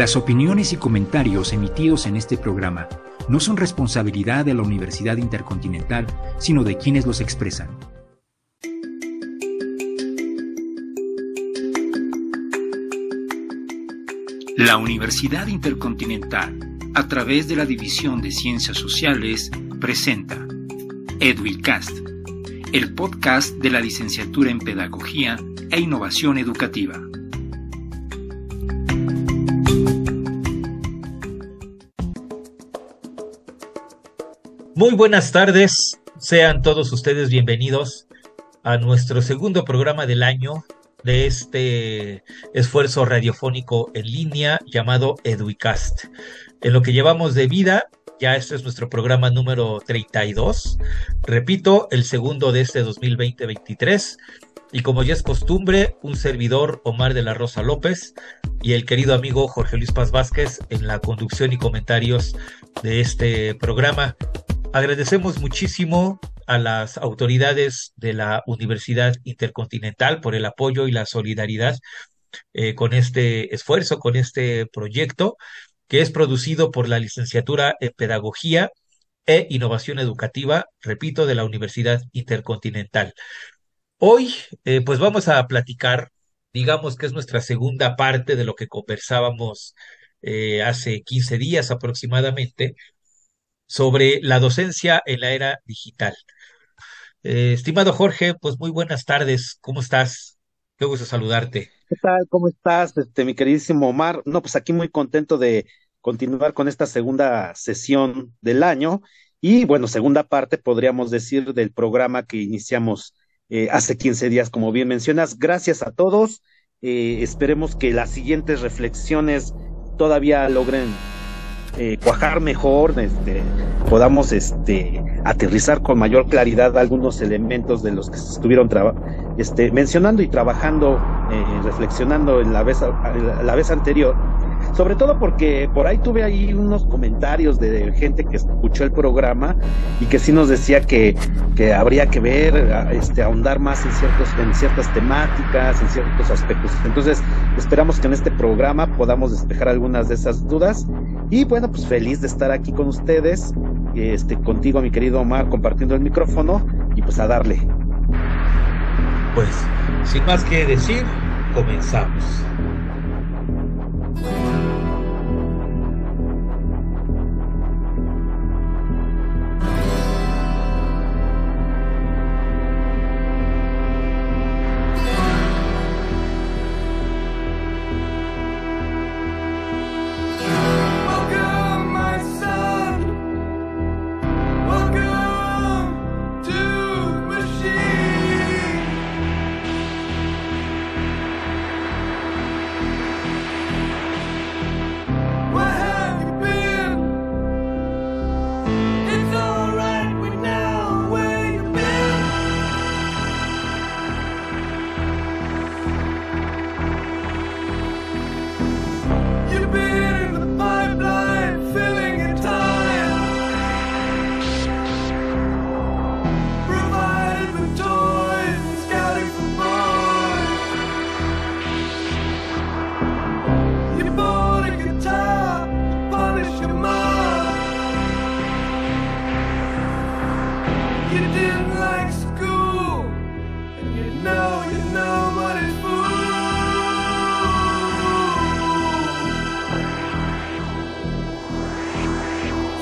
Las opiniones y comentarios emitidos en este programa no son responsabilidad de la Universidad Intercontinental, sino de quienes los expresan. La Universidad Intercontinental, a través de la División de Ciencias Sociales, presenta Edwilcast, el podcast de la licenciatura en Pedagogía e Innovación Educativa. Muy buenas tardes, sean todos ustedes bienvenidos a nuestro segundo programa del año de este esfuerzo radiofónico en línea llamado Eduicast. En lo que llevamos de vida, ya este es nuestro programa número 32, repito, el segundo de este 2020-23. Y como ya es costumbre, un servidor Omar de la Rosa López y el querido amigo Jorge Luis Paz Vázquez en la conducción y comentarios de este programa. Agradecemos muchísimo a las autoridades de la Universidad Intercontinental por el apoyo y la solidaridad eh, con este esfuerzo, con este proyecto, que es producido por la licenciatura en Pedagogía e Innovación Educativa, repito, de la Universidad Intercontinental. Hoy, eh, pues vamos a platicar, digamos que es nuestra segunda parte de lo que conversábamos eh, hace 15 días aproximadamente, sobre la docencia en la era digital. Eh, estimado Jorge, pues muy buenas tardes, ¿cómo estás? Qué gusto saludarte. ¿Qué tal? ¿Cómo estás, este, mi queridísimo Omar? No, pues aquí muy contento de continuar con esta segunda sesión del año y, bueno, segunda parte, podríamos decir, del programa que iniciamos eh, hace 15 días, como bien mencionas. Gracias a todos. Eh, esperemos que las siguientes reflexiones todavía logren eh, cuajar mejor, este, podamos este, aterrizar con mayor claridad algunos elementos de los que se estuvieron este, mencionando y trabajando, eh, reflexionando en la vez, la vez anterior sobre todo porque por ahí tuve ahí unos comentarios de gente que escuchó el programa y que sí nos decía que, que habría que ver, este, ahondar más en, ciertos, en ciertas temáticas, en ciertos aspectos. Entonces, esperamos que en este programa podamos despejar algunas de esas dudas. Y bueno, pues feliz de estar aquí con ustedes, este, contigo, mi querido Omar, compartiendo el micrófono y pues a darle. Pues, sin más que decir, comenzamos.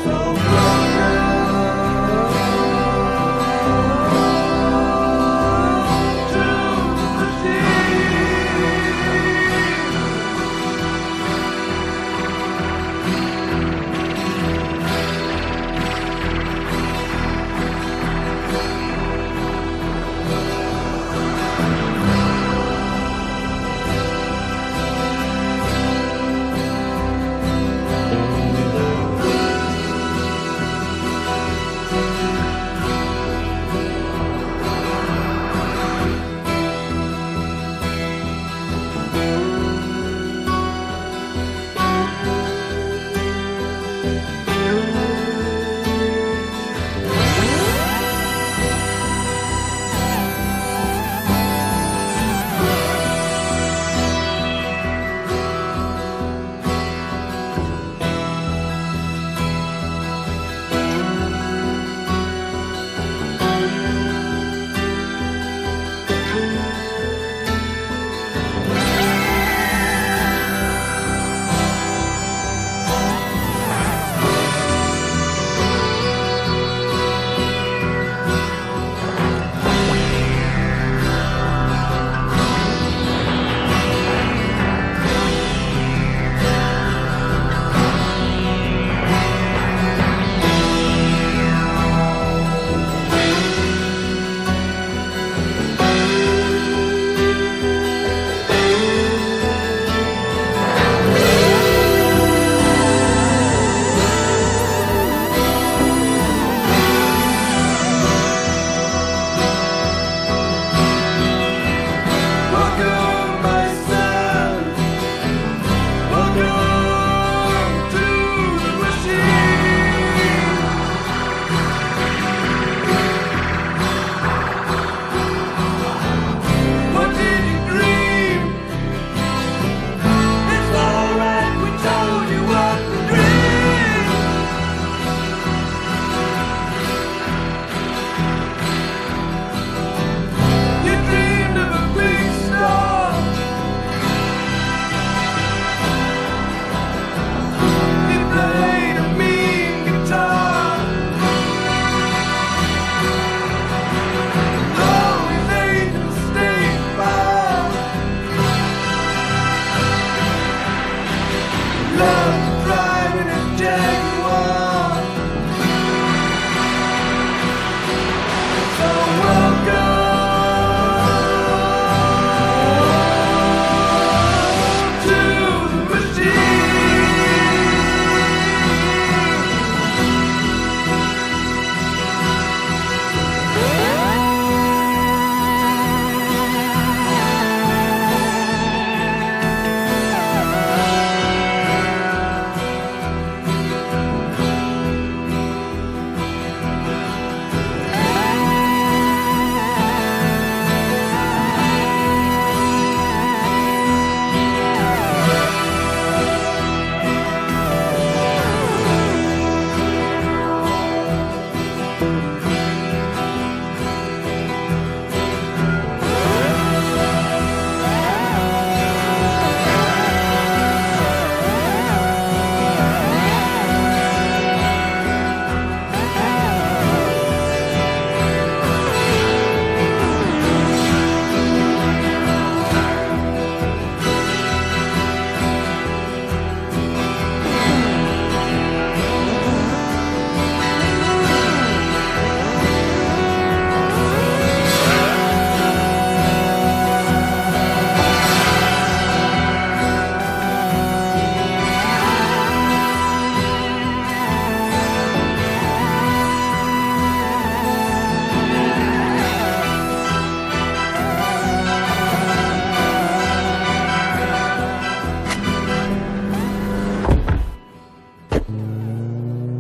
so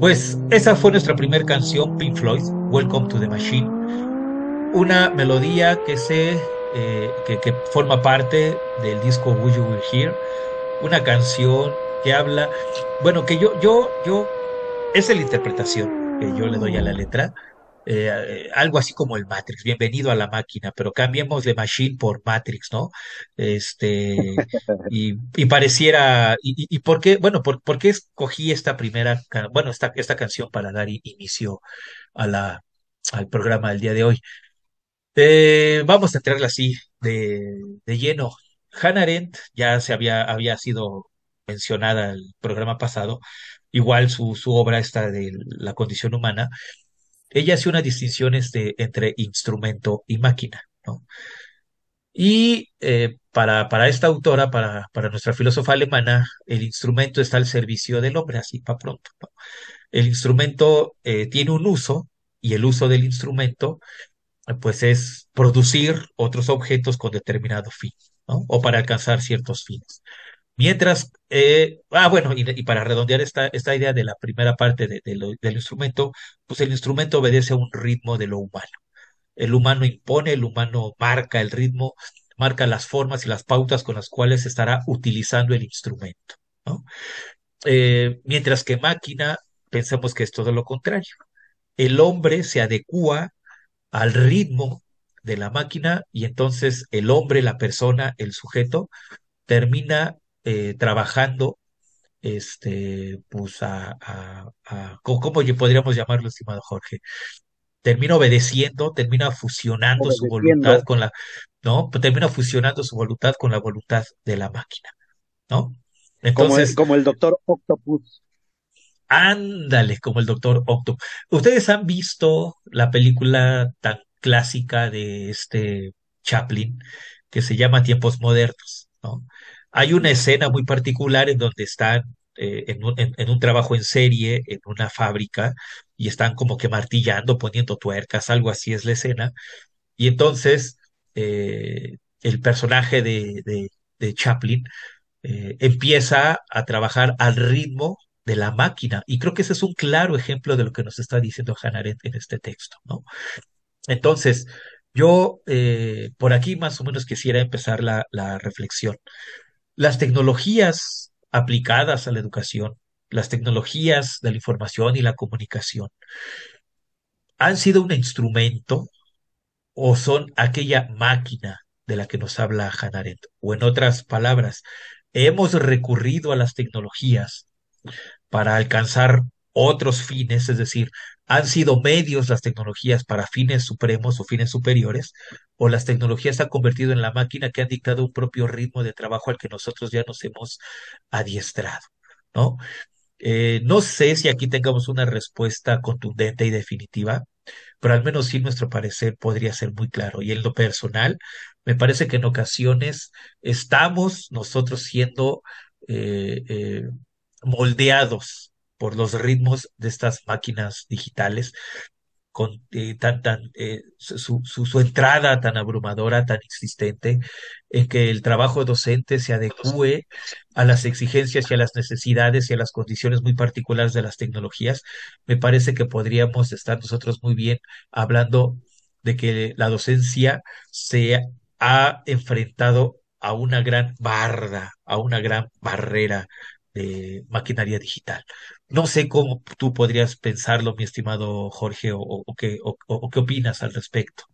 Pues esa fue nuestra primera canción, Pink Floyd, Welcome to the Machine. Una melodía que se eh, que, forma parte del disco Will You Will Hear, una canción que habla, bueno, que yo, yo, yo, es la interpretación que yo le doy a la letra, eh, algo así como el Matrix, bienvenido a la máquina, pero cambiemos de Machine por Matrix, ¿no? Este, y, y pareciera, y, y, por qué, bueno, por, por, qué escogí esta primera, bueno, esta, esta canción para dar inicio a la, al programa del día de hoy. Eh, vamos a entrarla así de, de lleno. Hannah Arendt ya se había, había sido mencionada el programa pasado, igual su, su obra está de la condición humana, ella hace una distinción entre instrumento y máquina. Y eh, para, para esta autora, para, para nuestra filósofa alemana, el instrumento está al servicio del hombre, así para pronto. El instrumento eh, tiene un uso y el uso del instrumento pues es producir otros objetos con determinado fin. O para alcanzar ciertos fines. Mientras, eh, ah, bueno, y, para redondear esta, esta idea de la primera parte de, del instrumento, pues el instrumento obedece a un ritmo de lo humano. El humano impone, el humano marca el ritmo, marca las formas y las pautas con las cuales se estará utilizando el instrumento. Eh, mientras que máquina, pensamos que es todo lo contrario. El hombre se adecua al ritmo de la máquina y entonces el hombre, la persona, el sujeto, termina eh, trabajando, este, pues a, a, a, ¿cómo podríamos llamarlo, estimado Jorge? Termina obedeciendo, termina fusionando obedeciendo. su voluntad con la, ¿no? Termina fusionando su voluntad con la voluntad de la máquina, ¿no? Entonces, como el, como el doctor Octopus. Ándale, como el doctor Octopus. ¿Ustedes han visto la película tan clásica de este Chaplin que se llama Tiempos Modernos, ¿no? Hay una escena muy particular en donde están eh, en, un, trabajo en serie, en una fábrica, y están como que martillando, poniendo tuercas, algo así es la escena. Y entonces eh, el personaje de, Chaplin eh, empieza a trabajar al ritmo de la máquina. Y creo que ese es un claro ejemplo de lo que nos está diciendo Hannah en este texto, ¿no? Entonces, yo por aquí más o menos quisiera empezar la reflexión. Las tecnologías aplicadas a la educación, las tecnologías de la información y la comunicación, han sido un instrumento o son aquella máquina de la que nos habla Hannah Arendt. O en otras palabras, hemos recurrido a las tecnologías para alcanzar otros fines, es decir, han sido medios las tecnologías para fines supremos o fines superiores, o las tecnologías se han convertido en la máquina que han dictado un propio ritmo de trabajo al que nosotros ya nos hemos adiestrado, ¿no? Eh, no sé si aquí tengamos una respuesta contundente y definitiva, pero al menos sí nuestro parecer podría ser muy claro. Y en lo personal, me parece que en ocasiones estamos nosotros siendo eh, eh, moldeados por los ritmos de estas máquinas digitales, con eh, tan, tan, eh, su, su, su, entrada tan abrumadora, tan existente, en que el trabajo docente se adecue a las exigencias y a las necesidades y a las condiciones muy particulares de las tecnologías, me parece que podríamos estar nosotros muy bien hablando de que la docencia se ha enfrentado a una gran barda, a una gran barrera maquinaria digital. No sé cómo tú podrías pensarlo, mi estimado Jorge, o, qué, o qué opinas al respecto.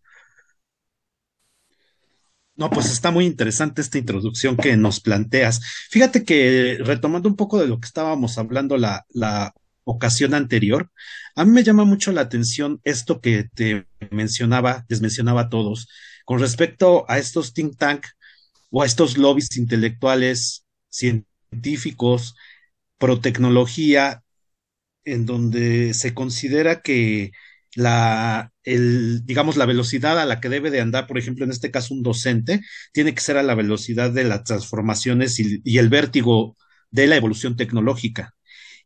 No, pues está muy interesante esta introducción que nos planteas. Fíjate que retomando un poco de lo que estábamos hablando la, la ocasión anterior, a mí me llama mucho la atención esto que te mencionaba, les mencionaba a todos, con respecto a estos think tank o a estos lobbies intelectuales, científicos, pro tecnología, en donde se considera que la, el, digamos, la velocidad a la que debe de andar, por ejemplo, en este caso un docente, tiene que ser a la velocidad de las transformaciones y, y el vértigo de la evolución tecnológica.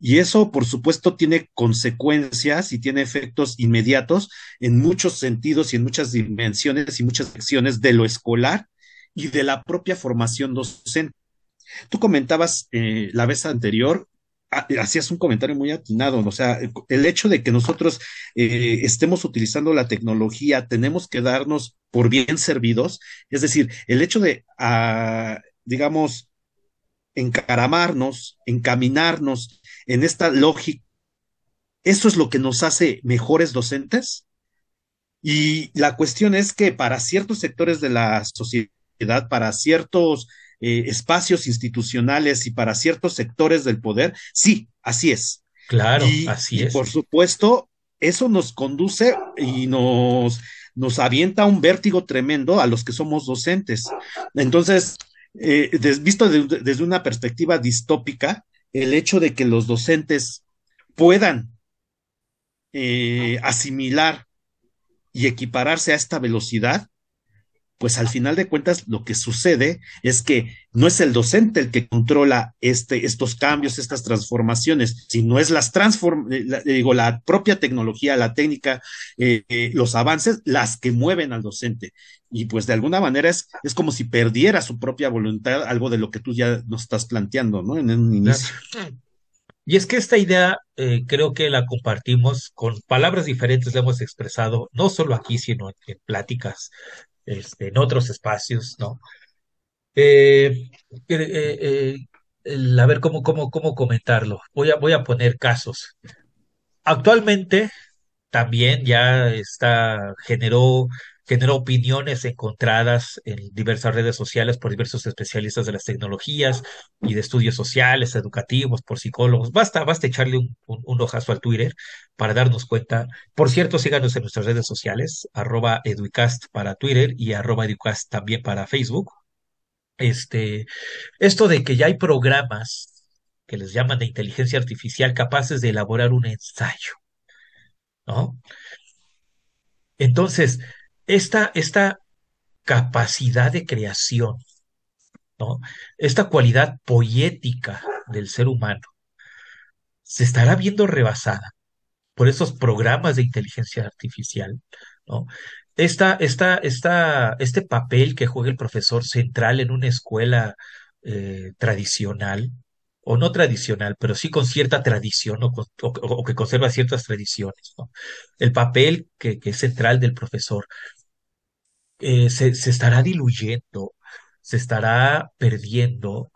Y eso, por supuesto, tiene consecuencias y tiene efectos inmediatos en muchos sentidos y en muchas dimensiones y muchas secciones de lo escolar y de la propia formación docente. Tú comentabas eh, la vez anterior hacías un comentario muy atinado, o sea, el hecho de que nosotros eh, estemos utilizando la tecnología, tenemos que darnos por bien servidos, es decir, el hecho de, ah, digamos, encaramarnos, encaminarnos en esta lógica, eso es lo que nos hace mejores docentes. Y la cuestión es que para ciertos sectores de la sociedad, para ciertos eh, espacios institucionales y para ciertos sectores del poder, sí, así es. Claro, así es. Y por supuesto, eso nos conduce y nos, nos avienta un vértigo tremendo a los que somos docentes. Entonces, eh, visto desde una perspectiva distópica, el hecho de que los docentes puedan eh, asimilar y equipararse a esta velocidad, pues al final de cuentas lo que sucede es que no es el docente el que controla este, estos cambios, estas transformaciones, sino es las transform eh, digo, la propia tecnología, la técnica, eh, eh, los avances, las que mueven al docente. Y pues de alguna manera es, es como si perdiera su propia voluntad, algo de lo que tú ya nos estás planteando, ¿no? En un inicio. Y es que esta idea creo que la compartimos con palabras diferentes, la hemos expresado, no solo aquí, sino en pláticas este, en otros espacios, ¿no? Eh, eh, eh, a ver cómo, cómo, cómo comentarlo. Voy a, voy a poner casos. Actualmente también ya está, generó generó opiniones encontradas en diversas redes sociales por diversos especialistas de las tecnologías y de estudios sociales, educativos, por psicólogos. Basta, basta echarle un, un, ojazo al Twitter para darnos cuenta. Por cierto, síganos en nuestras redes sociales, arroba educast para Twitter y arroba educast también para Facebook. Este, esto de que ya hay programas que les llaman de inteligencia artificial capaces de elaborar un ensayo, ¿no? Entonces, esta, esta capacidad de creación. Esta cualidad poética del ser humano se estará viendo rebasada por esos programas de inteligencia artificial. Esta, esta, este papel que juega el profesor central en una escuela eh, tradicional, o no tradicional, pero sí con cierta tradición o, que conserva ciertas tradiciones. El papel que es central del profesor eh, se, se estará diluyendo, se estará perdiendo,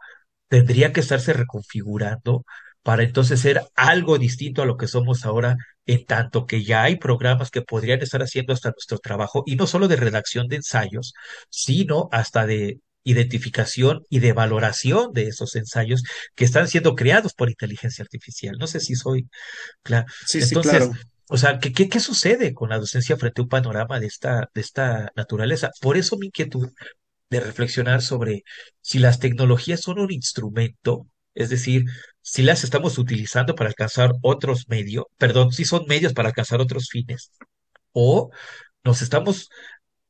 tendría que estarse reconfigurando para entonces ser algo distinto a lo que somos ahora, en tanto que ya hay programas que podrían estar haciendo hasta nuestro trabajo, y no solo de redacción de ensayos, sino hasta de identificación y de valoración de esos ensayos que están siendo creados por inteligencia artificial. No sé si soy claro. Sí, entonces, sí, claro. O sea, ¿qué, qué, qué sucede con la docencia frente a un panorama de esta, de esta naturaleza? Por eso mi inquietud de reflexionar sobre si las tecnologías son un instrumento, es decir, si las estamos utilizando para alcanzar otros medios, perdón, si son medios para alcanzar otros fines, o nos estamos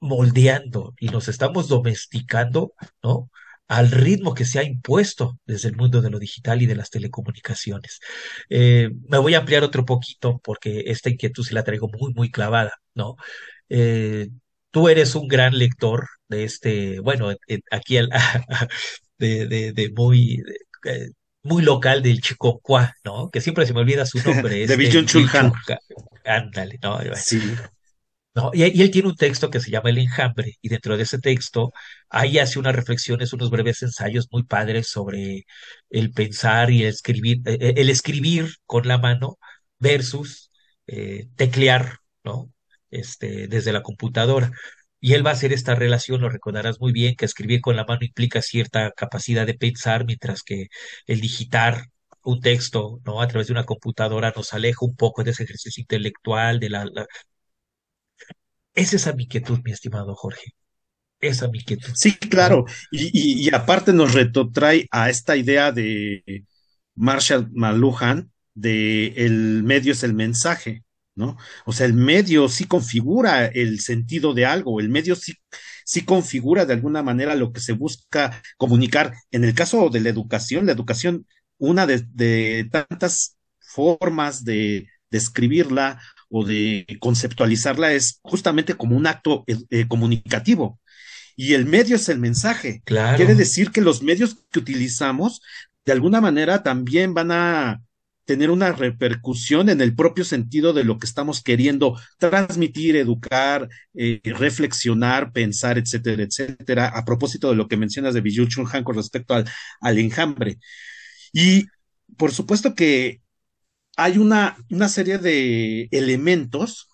moldeando y nos estamos domesticando, ¿no? Al ritmo que se ha impuesto desde el mundo de lo digital y de las telecomunicaciones. Eh, me voy a ampliar otro poquito porque esta inquietud se la traigo muy, muy clavada, ¿no? Eh, tú eres un gran lector de este, bueno, aquí el, de, de, de, muy... Eh, muy local del Chicocuá, ¿no? Que siempre se me olvida su nombre. de Bill Chulhan. Ándale, ¿no? Sí. ¿No? Y, él tiene un texto que se llama El enjambre, y dentro de ese texto ahí hace unas reflexiones, unos breves ensayos muy padres sobre el pensar y el escribir, eh, eh, el escribir con la mano versus eh, teclear, ¿no? Este, desde la computadora. Y él va a hacer esta relación, lo recordarás muy bien, que escribir con la mano implica cierta capacidad de pensar, mientras que el digitar un texto, ¿no? A través de una computadora nos aleja un poco de ese ejercicio intelectual, de la, es esa mi inquietud, mi estimado Jorge. Esa mi inquietud. Sí, claro. Y, aparte nos retrotrae a esta idea de Marshall McLuhan de el medio es el mensaje, ¿no? O sea, el medio sí configura el sentido de algo, el medio sí, sí configura de alguna manera lo que se busca comunicar. En el caso de la educación, la educación, una de tantas formas de describirla o de conceptualizarla es justamente como un acto eh, eh, comunicativo. Y el medio es el mensaje. Claro. Quiere decir que los medios que utilizamos de alguna manera también van a tener una repercusión en el propio sentido de lo que estamos queriendo transmitir, educar, eh, reflexionar, pensar, etcétera, etcétera, a propósito de lo que mencionas de Bijou Chun Han con respecto al, al enjambre. Y por supuesto que hay una, una serie de elementos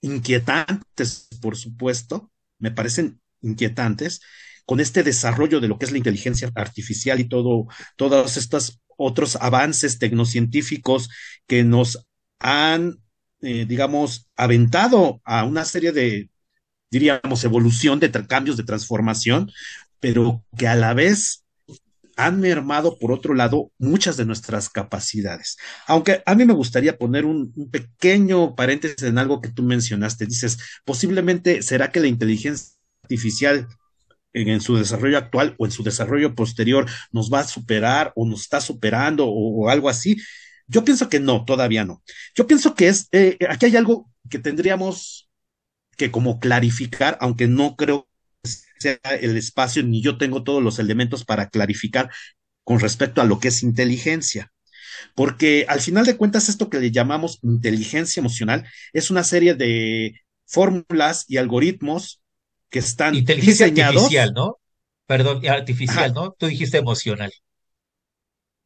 inquietantes, por supuesto, me parecen inquietantes, con este desarrollo de lo que es la inteligencia artificial y todo, todos estos otros avances tecnocientíficos que nos han, eh, digamos, aventado a una serie de, diríamos, evolución de cambios de transformación, pero que a la vez han mermado, por otro lado, muchas de nuestras capacidades. Aunque a mí me gustaría poner un, pequeño paréntesis en algo que tú mencionaste. Dices, posiblemente será que la inteligencia artificial en, su desarrollo actual o en su desarrollo posterior nos va a superar o nos está superando o, o algo así. Yo pienso que no, todavía no. Yo pienso que es, eh, aquí hay algo que tendríamos que como clarificar, aunque no creo sea el espacio ni yo tengo todos los elementos para clarificar con respecto a lo que es inteligencia. Porque al final de cuentas esto que le llamamos inteligencia emocional es una serie de fórmulas y algoritmos que están inteligencia diseñados. artificial, ¿no? Perdón, artificial, Ajá. ¿no? Tú dijiste emocional.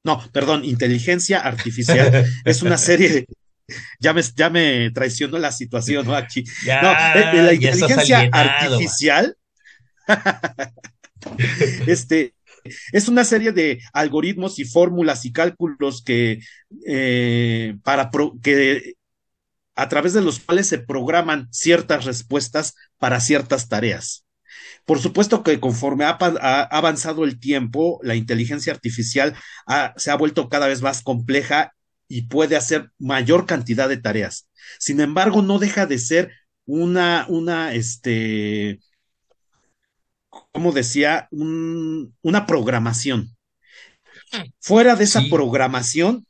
No, perdón, inteligencia artificial es una serie de, ya me, ya me traicionó la situación, ¿no? Aquí. Ya, no, eh, la ya inteligencia artificial este es una serie de algoritmos y fórmulas y cálculos que eh, para pro, que a través de los cuales se programan ciertas respuestas para ciertas tareas. Por supuesto que conforme ha, avanzado el tiempo, la inteligencia artificial se ha vuelto cada vez más compleja y puede hacer mayor cantidad de tareas. Sin embargo, no deja de ser una, una, este, como decía, un, una programación. Fuera de esa sí. programación,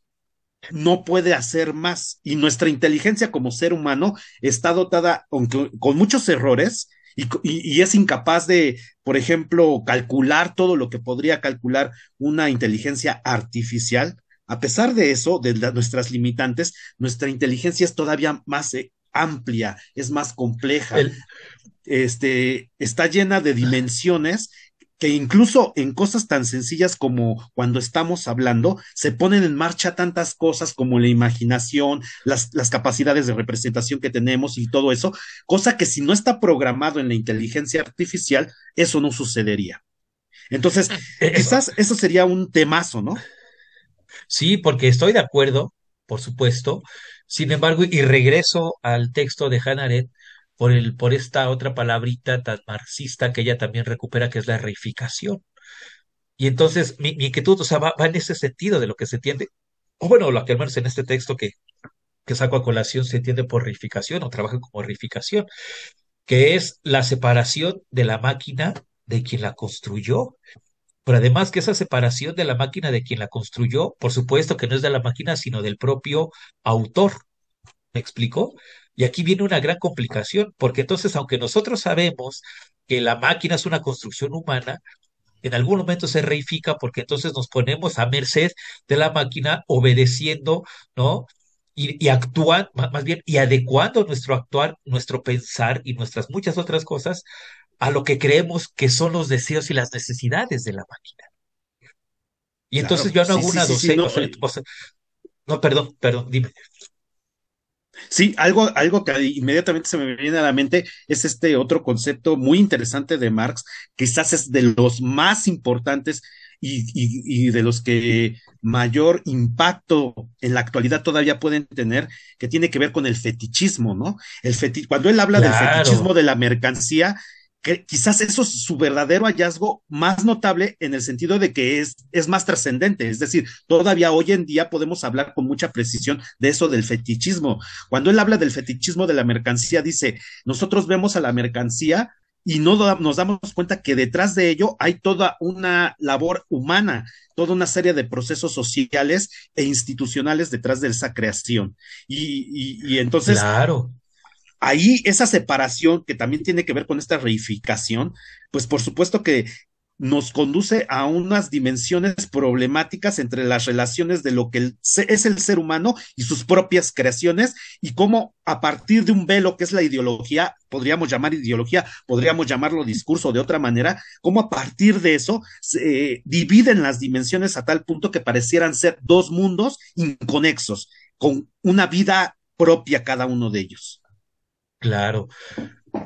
no puede hacer más. Y nuestra inteligencia como ser humano está dotada con, con muchos errores y, y, y, es incapaz de, por ejemplo, calcular todo lo que podría calcular una inteligencia artificial. A pesar de eso, de la, nuestras limitantes, nuestra inteligencia es todavía más eh, amplia, es más compleja. El, este, está llena de dimensiones que incluso en cosas tan sencillas como cuando estamos hablando, se ponen en marcha tantas cosas como la imaginación, las, las, capacidades de representación que tenemos y todo eso, cosa que si no está programado en la inteligencia artificial, eso no sucedería. Entonces, quizás eso sería un temazo, ¿no? Sí, porque estoy de acuerdo, por supuesto. Sin embargo, y regreso al texto de Hannah Arendt, por, el, por esta otra palabrita tan marxista que ella también recupera, que es la reificación. Y entonces mi, inquietud, o sea, va, en ese sentido de lo que se entiende, o bueno, lo que al menos en este texto que, que saco a colación se entiende por reificación o trabaja como reificación, que es la separación de la máquina de quien la construyó. Pero además que esa separación de la máquina de quien la construyó, por supuesto que no es de la máquina, sino del propio autor. ¿Me explico? Y aquí viene una gran complicación, porque entonces, aunque nosotros sabemos que la máquina es una construcción humana, en algún momento se reifica porque entonces nos ponemos a merced de la máquina obedeciendo, ¿no? Y, y actúan, más bien, y adecuando nuestro actuar, nuestro pensar y nuestras muchas otras cosas a lo que creemos que son los deseos y las necesidades de la máquina. Y entonces yo no hago sí, una sí, sí, no, o sea, no, perdón, perdón, dime. Sí, algo, algo que inmediatamente se me viene a la mente es este otro concepto muy interesante de Marx, quizás es de los más importantes y, y, y, de los que mayor impacto en la actualidad todavía pueden tener, que tiene que ver con el fetichismo, ¿no? El feti cuando él habla claro. del fetichismo de la mercancía, quizás eso es su verdadero hallazgo más notable en el sentido de que es, es más trascendente, es decir, todavía hoy en día podemos hablar con mucha precisión de eso del fetichismo. Cuando él habla del fetichismo de la mercancía, dice, nosotros vemos a la mercancía y no nos damos cuenta que detrás de ello hay toda una labor humana, toda una serie de procesos sociales e institucionales detrás de esa creación. Y, y, y entonces... Claro ahí esa separación que también tiene que ver con esta reificación, pues por supuesto que nos conduce a unas dimensiones problemáticas entre las relaciones de lo que es el ser humano y sus propias creaciones y cómo a partir de un velo que es la ideología, podríamos llamar ideología, podríamos llamarlo discurso de otra manera, cómo a partir de eso se dividen las dimensiones a tal punto que parecieran ser dos mundos inconexos, con una vida propia cada uno de ellos. Claro.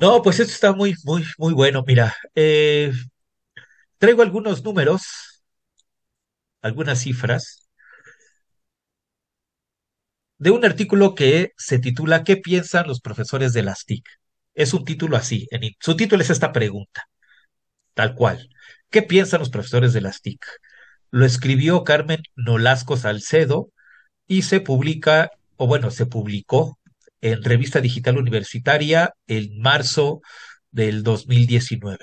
No, pues esto está muy, muy, muy bueno. Mira, eh, Traigo algunos números, algunas cifras, de un artículo que se titula ¿Qué piensan los profesores de las TIC? Es un título así, en, su título es esta pregunta, tal cual. ¿Qué piensan los profesores de las TIC? Lo escribió Carmen Nolasco Salcedo y se publica, o bueno, se publicó en Revista Digital Universitaria en marzo del 2019.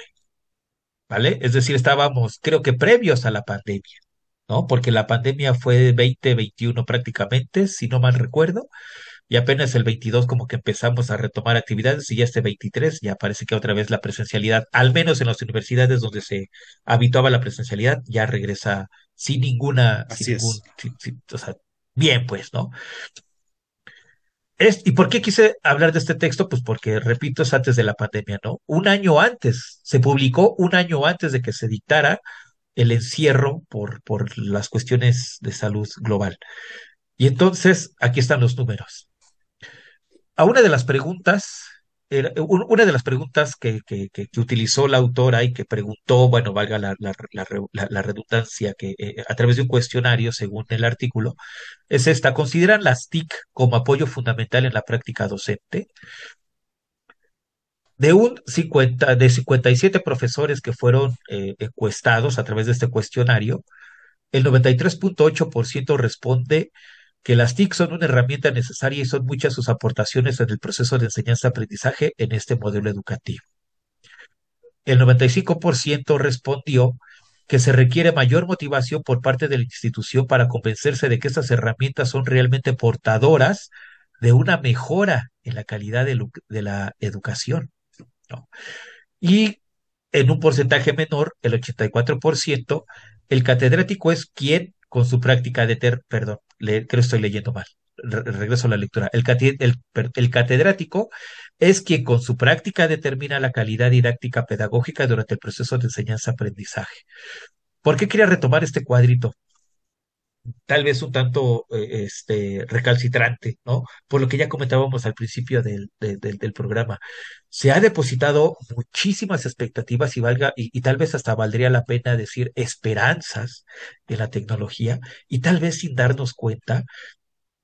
¿vale? Es decir, estábamos, creo que previos a la pandemia, ¿no? Porque la pandemia fue 2021 prácticamente, si no mal recuerdo, y apenas el 22 como que empezamos a retomar actividades y ya este 23 ya parece que otra vez la presencialidad, al menos en las universidades donde se habituaba la presencialidad, ya regresa sin ninguna, sin ningún, o sea, bien pues, ¿no? ¿Y por qué quise hablar de este texto? Pues porque, repito, es antes de la pandemia, ¿no? Un año antes, se publicó un año antes de que se dictara el encierro por, por las cuestiones de salud global. Y entonces, aquí están los números. A una de las preguntas una de las preguntas que, que, utilizó la autora y que preguntó, bueno, valga la, la, redundancia, que eh, a través de un cuestionario, según el artículo, es esta. ¿Consideran las TIC como apoyo fundamental en la práctica docente? De un 50, de 57 profesores que fueron eh, encuestados a través de este cuestionario, el 93.8% responde que las TIC son una herramienta necesaria y son muchas sus aportaciones en el proceso de enseñanza-aprendizaje en este modelo educativo. El 95% respondió que se requiere mayor motivación por parte de la institución para convencerse de que estas herramientas son realmente portadoras de una mejora en la calidad de, la educación. Y en un porcentaje menor, el 84%, el catedrático es quien con su práctica de ter, perdón, creo que estoy leyendo mal, regreso a la lectura. El, el, catedrático es quien con su práctica determina la calidad didáctica pedagógica durante el proceso de enseñanza-aprendizaje. ¿Por qué quería retomar este cuadrito? Tal vez un tanto eh, este, recalcitrante, ¿no? Por lo que ya comentábamos al principio del, del, programa. Se ha depositado muchísimas expectativas y valga, y, y, tal vez hasta valdría la pena decir esperanzas de la tecnología, y tal vez sin darnos cuenta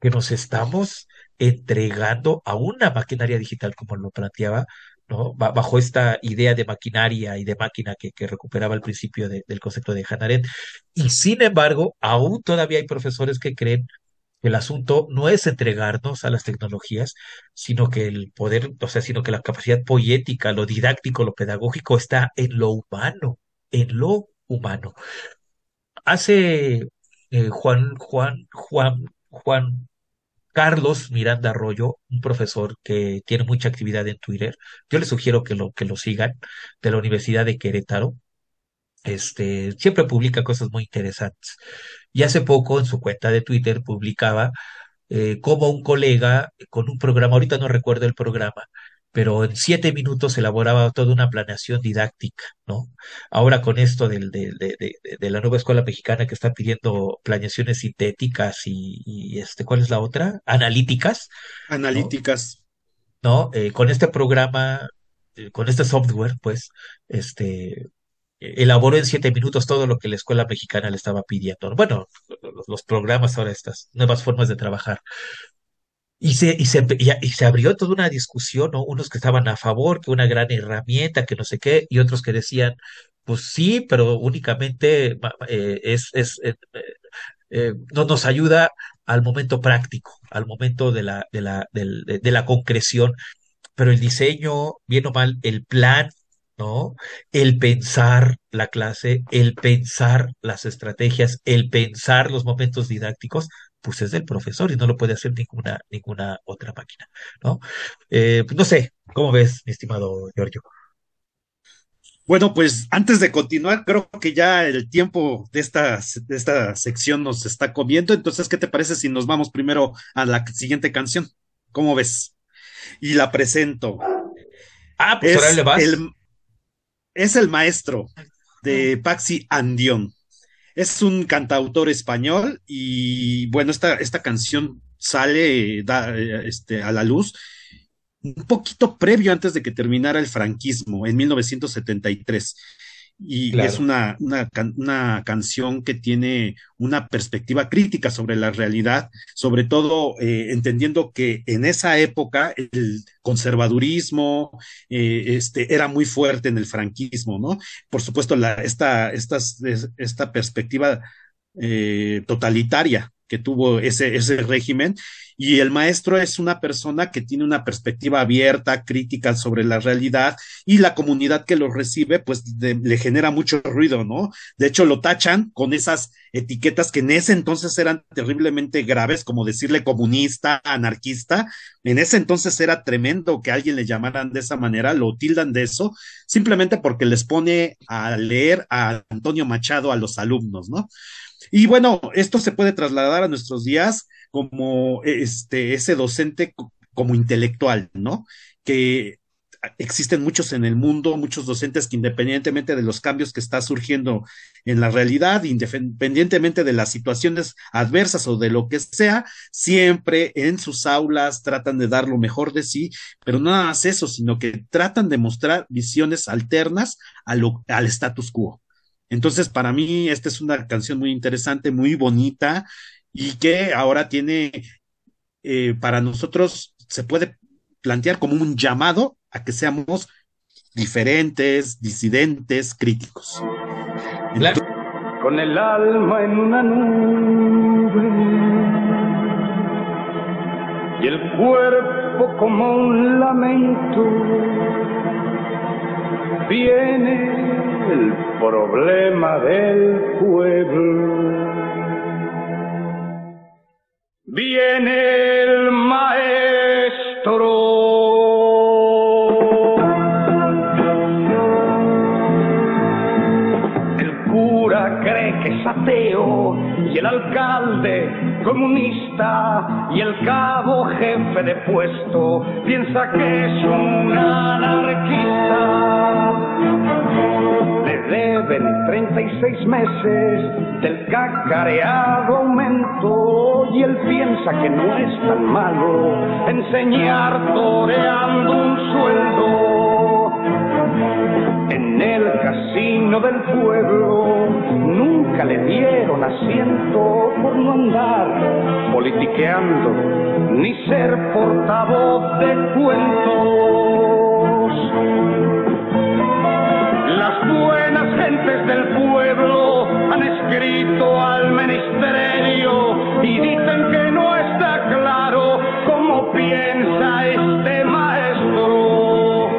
que nos estamos entregando a una maquinaria digital, como lo planteaba, Bajo esta idea de maquinaria y de máquina que, recuperaba al principio del concepto de Hannah Y sin embargo, aún todavía hay profesores que creen que el asunto no es entregarnos a las tecnologías, sino que el poder, o sea, sino que la capacidad poética, lo didáctico, lo pedagógico está en lo humano, en lo humano. Hace eh, Juan, Juan, Juan, Juan Carlos Miranda Arroyo, un profesor que tiene mucha actividad en Twitter. Yo les sugiero que lo, que lo sigan, de la Universidad de Querétaro. Este, siempre publica cosas muy interesantes. Y hace poco en su cuenta de Twitter publicaba eh, como un colega con un programa, ahorita no recuerdo el programa, pero en siete minutos elaboraba toda una planeación didáctica, ¿no? Ahora con esto del, de, de, de, la nueva escuela mexicana que está pidiendo planeaciones sintéticas y, este, ¿cuál es la otra? Analíticas. Analíticas. ¿No? Eh, con este programa, eh, con este software, pues, este, elaboró en siete minutos todo lo que la escuela mexicana le estaba pidiendo. Bueno, los programas ahora, estas nuevas formas de trabajar. Y se, y, se, y, se abrió toda una discusión, ¿no? Unos que estaban a favor, que una gran herramienta, que no sé qué, y otros que decían, pues sí, pero únicamente eh, es, es eh, eh, no nos ayuda al momento práctico, al momento de la, de la, de, de la concreción. Pero el diseño, bien o mal, el plan, ¿no? El pensar la clase, el pensar las estrategias, el pensar los momentos didácticos, pues es del profesor y no lo puede hacer ninguna, ninguna otra máquina, ¿no? Eh, pues no sé, ¿cómo ves, mi estimado Giorgio? Bueno, pues antes de continuar, creo que ya el tiempo de esta, de esta sección nos está comiendo. Entonces, ¿qué te parece si nos vamos primero a la siguiente canción? ¿Cómo ves? Y la presento. Ah, pues ahora le vas. El, es el maestro de Paxi Andión. Es un cantautor español y bueno, esta, esta canción sale da, este, a la luz un poquito previo antes de que terminara el franquismo, en 1973 y es una, una, una, canción que tiene una perspectiva crítica sobre la realidad, sobre todo eh, entendiendo que en esa época el conservadurismo eh, este, era muy fuerte en el franquismo, ¿no? Por supuesto, la, esta, esta, esta perspectiva eh, totalitaria que tuvo ese, ese régimen. Y el maestro es una persona que tiene una perspectiva abierta, crítica sobre la realidad y la comunidad que lo recibe, pues le genera mucho ruido, ¿no? De hecho, lo tachan con esas etiquetas que en ese entonces eran terriblemente graves, como decirle comunista, anarquista. En ese entonces era tremendo que alguien le llamaran de esa manera, lo tildan de eso, simplemente porque les pone a leer a Antonio Machado a los alumnos, ¿no? Y bueno, esto se puede trasladar a nuestros días como este, ese docente como intelectual, ¿no? Que existen muchos en el mundo, muchos docentes que independientemente de los cambios que está surgiendo en la realidad, independientemente de las situaciones adversas o de lo que sea, siempre en sus aulas tratan de dar lo mejor de sí, pero no nada más eso, sino que tratan de mostrar visiones alternas al status quo. Entonces, para mí, esta es una canción muy interesante, muy bonita y que ahora tiene, eh, para nosotros, se puede plantear como un llamado a que seamos diferentes, disidentes, críticos. Con el alma en una nube y el cuerpo como un lamento, viene el problema del pueblo. Viene el maestro. El cura cree que es ateo y el alcalde comunista y el cabo jefe de puesto piensa que es un anarquista deben 36 meses del cacareado aumento y él piensa que no es tan malo enseñar toreando un sueldo. En el casino del pueblo nunca le dieron asiento por no andar politiqueando ni ser portavoz de cuentos han escrito al ministerio y dicen que no está claro cómo piensa este maestro.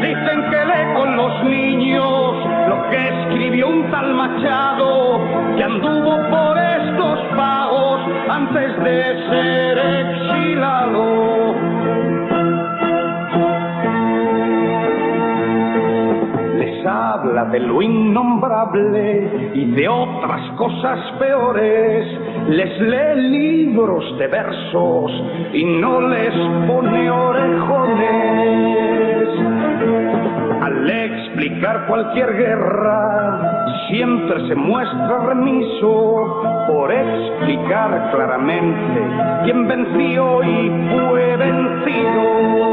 Dicen que lee con los niños lo que escribió un tal Machado que anduvo por estos pagos antes de ser de lo innombrable y de otras cosas peores. Les lee libros de versos y no les pone orejones. Al explicar cualquier guerra, siempre se muestra remiso por explicar claramente quién venció y fue vencido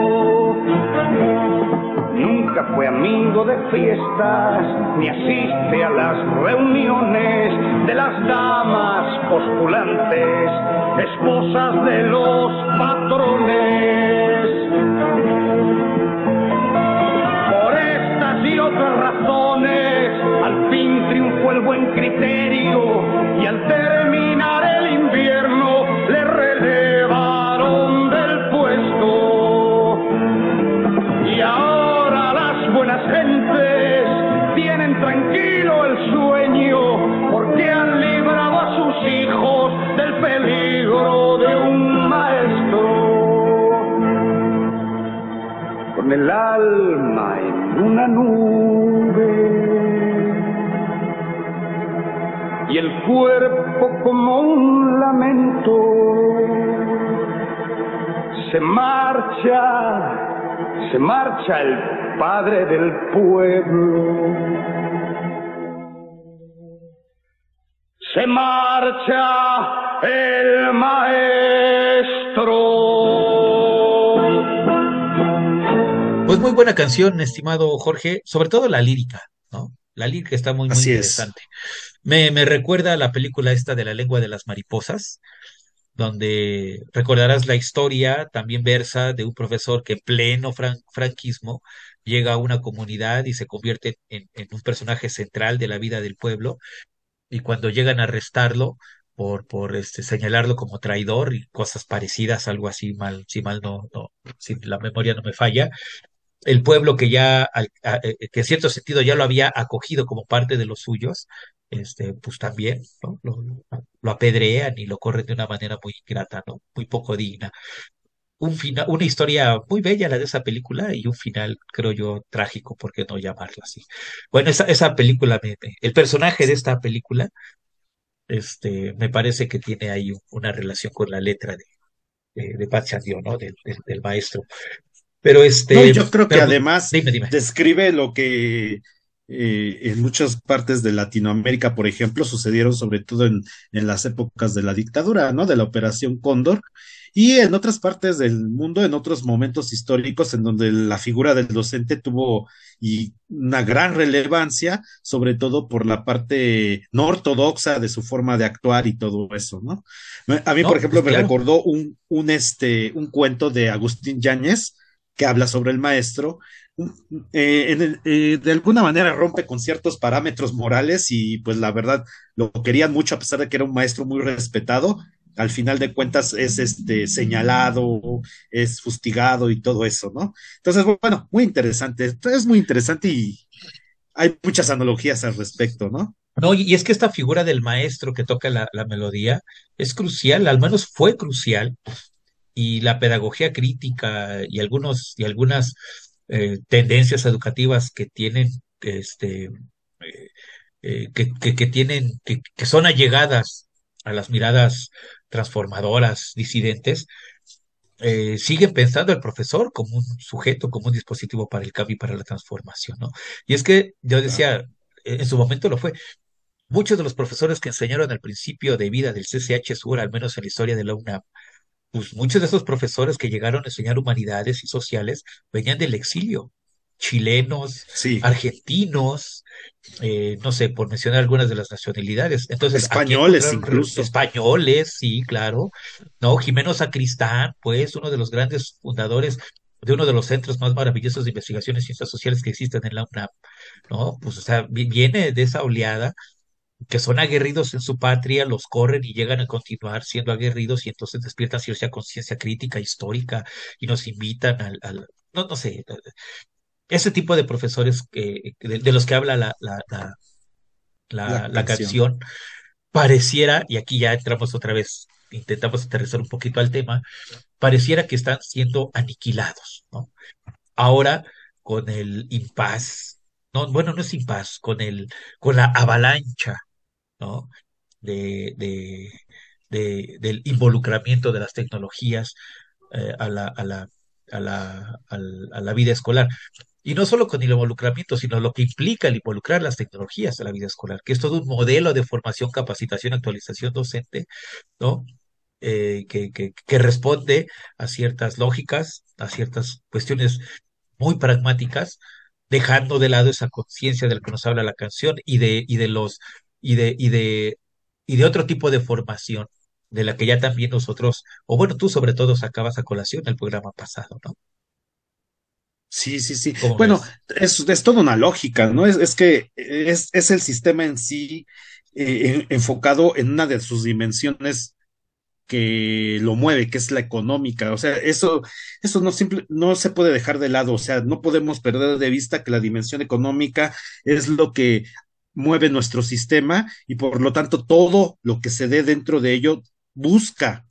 Nunca fue amigo de fiestas, ni asiste a las reuniones de las damas postulantes, esposas de los patrones. Por estas y otras razones, al fin triunfó el buen criterio y al terminar El alma en una nube y el cuerpo como un lamento se marcha, se marcha el padre del pueblo. Se marcha buena canción, estimado Jorge, sobre todo la lírica, ¿no? La lírica está muy, muy Así es. interesante. Me, me recuerda a la película esta de la lengua de las mariposas, donde recordarás la historia, también versa de un profesor que en pleno fran- franquismo llega a una comunidad y se convierte en, en un personaje central de la vida del pueblo, y cuando llegan a arrestarlo por, por este, señalarlo como traidor y cosas parecidas, algo así mal, si mal no, no, si la memoria no me falla, el pueblo que ya, a- eh, que en cierto sentido ya lo había acogido como parte de los suyos, este, pues también, ¿no? Lo, lo apedrean y lo corren de una manera muy ingrata, ¿no? Muy poco digna. Un una historia muy bella la de esa película y un final, creo yo, trágico, ¿por qué no llamarlo así? Bueno, esa, esa película, el personaje de esta película, este, me parece que tiene ahí un- una relación con la letra de, de, de ¿no? Del maestro. Pero No, este, yo creo que pero además dime, dime. describe lo que eh, en muchas partes de Latinoamérica, por ejemplo, sucedieron sobre todo en, en las épocas de la dictadura, ¿no? De la Operación Cóndor, y en otras partes del mundo, en otros momentos históricos en donde la figura del docente tuvo y una gran relevancia, sobre todo por la parte no ortodoxa de su forma de actuar y todo eso, ¿no? A mí, No, por ejemplo, pues me claro. recordó un, un, este, un cuento de Agustín Yáñez que habla sobre el maestro, eh, eh, de alguna manera rompe con ciertos parámetros morales y pues la verdad lo querían mucho a pesar de que era un maestro muy respetado. Al final de cuentas es este señalado, es fustigado y todo eso, ¿no? Entonces, bueno, muy interesante. Es muy interesante y hay muchas analogías al respecto, ¿no? No, y y es que esta figura del maestro que toca la, la melodía es crucial, al menos fue crucial, y la pedagogía crítica y algunos y algunas eh, tendencias educativas que tienen este eh, eh, que, que, que tienen que, que son allegadas a las miradas transformadoras, disidentes, siguen pensando al profesor como un sujeto, como un dispositivo para el cambio y para la transformación, ¿no? Y es que yo decía, en en su momento lo fue, muchos de los profesores que enseñaron al principio de vida del CCH Sur, al menos en la historia de la UNAM, pues muchos de esos profesores que llegaron a enseñar humanidades y sociales venían del exilio, chilenos, Sí, argentinos, eh, no sé, por mencionar algunas de las nacionalidades. Entonces, españoles incluso. españoles, sí, claro, ¿no? Jimeno Sacristán, pues, uno de los grandes fundadores de uno de los centros más maravillosos de investigación en ciencias sociales que existen en la UNAM, ¿no? Pues, o sea, vi- viene de esa oleada que son aguerridos en su patria, los corren y llegan a continuar siendo aguerridos y entonces despiertan cierta conciencia crítica, histórica y nos invitan al, al- no, no sé, ese tipo de profesores que, de, de los que habla la, la, la, la, La la canción. canción, pareciera, y aquí ya entramos otra vez, intentamos aterrizar un poquito al tema, pareciera que están siendo aniquilados, ¿no? Ahora con el impas, no, bueno, no es impas, con el, con la avalancha, ¿no? De, de, de- del involucramiento de las tecnologías eh, a la, a la, a la, a la vida escolar. Y no solo con el involucramiento, sino lo que implica el involucrar las tecnologías a la vida escolar, que es todo un modelo de formación, capacitación, actualización docente, ¿no? Eh, que, que responde a ciertas lógicas, a ciertas cuestiones muy pragmáticas, dejando de lado esa conciencia de la que nos habla la canción y de, y de los, y de, y de, y de otro tipo de formación, de la que ya también nosotros, o bueno, tú sobre todo sacabas a colación el programa pasado, ¿no? Sí, sí, sí. ¿Cómo Bueno, es, es toda una lógica, ¿no? Es, es que es, es el sistema en sí eh, en- enfocado en una de sus dimensiones que lo mueve, que es la económica. O sea, eso, eso no simple, no se puede dejar de lado. O sea, no podemos perder de vista que la dimensión económica es lo que mueve nuestro sistema y por lo tanto todo lo que se dé dentro de ello busca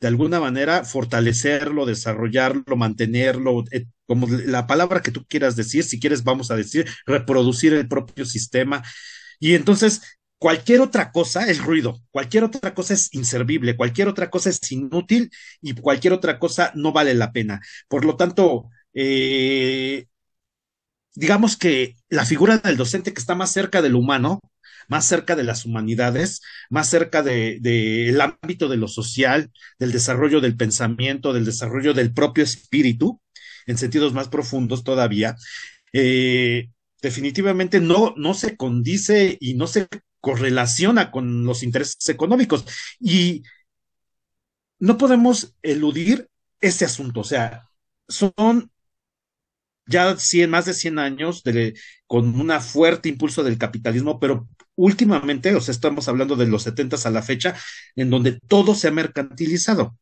de alguna manera fortalecerlo, desarrollarlo, mantenerlo, eh, como la palabra que tú quieras decir, si quieres vamos a decir, reproducir el propio sistema. Y entonces cualquier otra cosa es ruido, cualquier otra cosa es inservible, cualquier otra cosa es inútil y cualquier otra cosa no vale la pena. Por lo tanto, eh, digamos que la figura del docente que está más cerca del humano, más cerca de las humanidades, más cerca del de, ámbito de lo social, del desarrollo del pensamiento, del desarrollo del propio espíritu, en sentidos más profundos todavía, eh, definitivamente no, no se condice y no se correlaciona con los intereses económicos. Y no podemos eludir ese asunto. O sea, son ya 100, más de 100 años con un fuerte impulso del capitalismo, pero últimamente, o sea, estamos hablando de los 70 a la fecha, en donde todo se ha mercantilizado.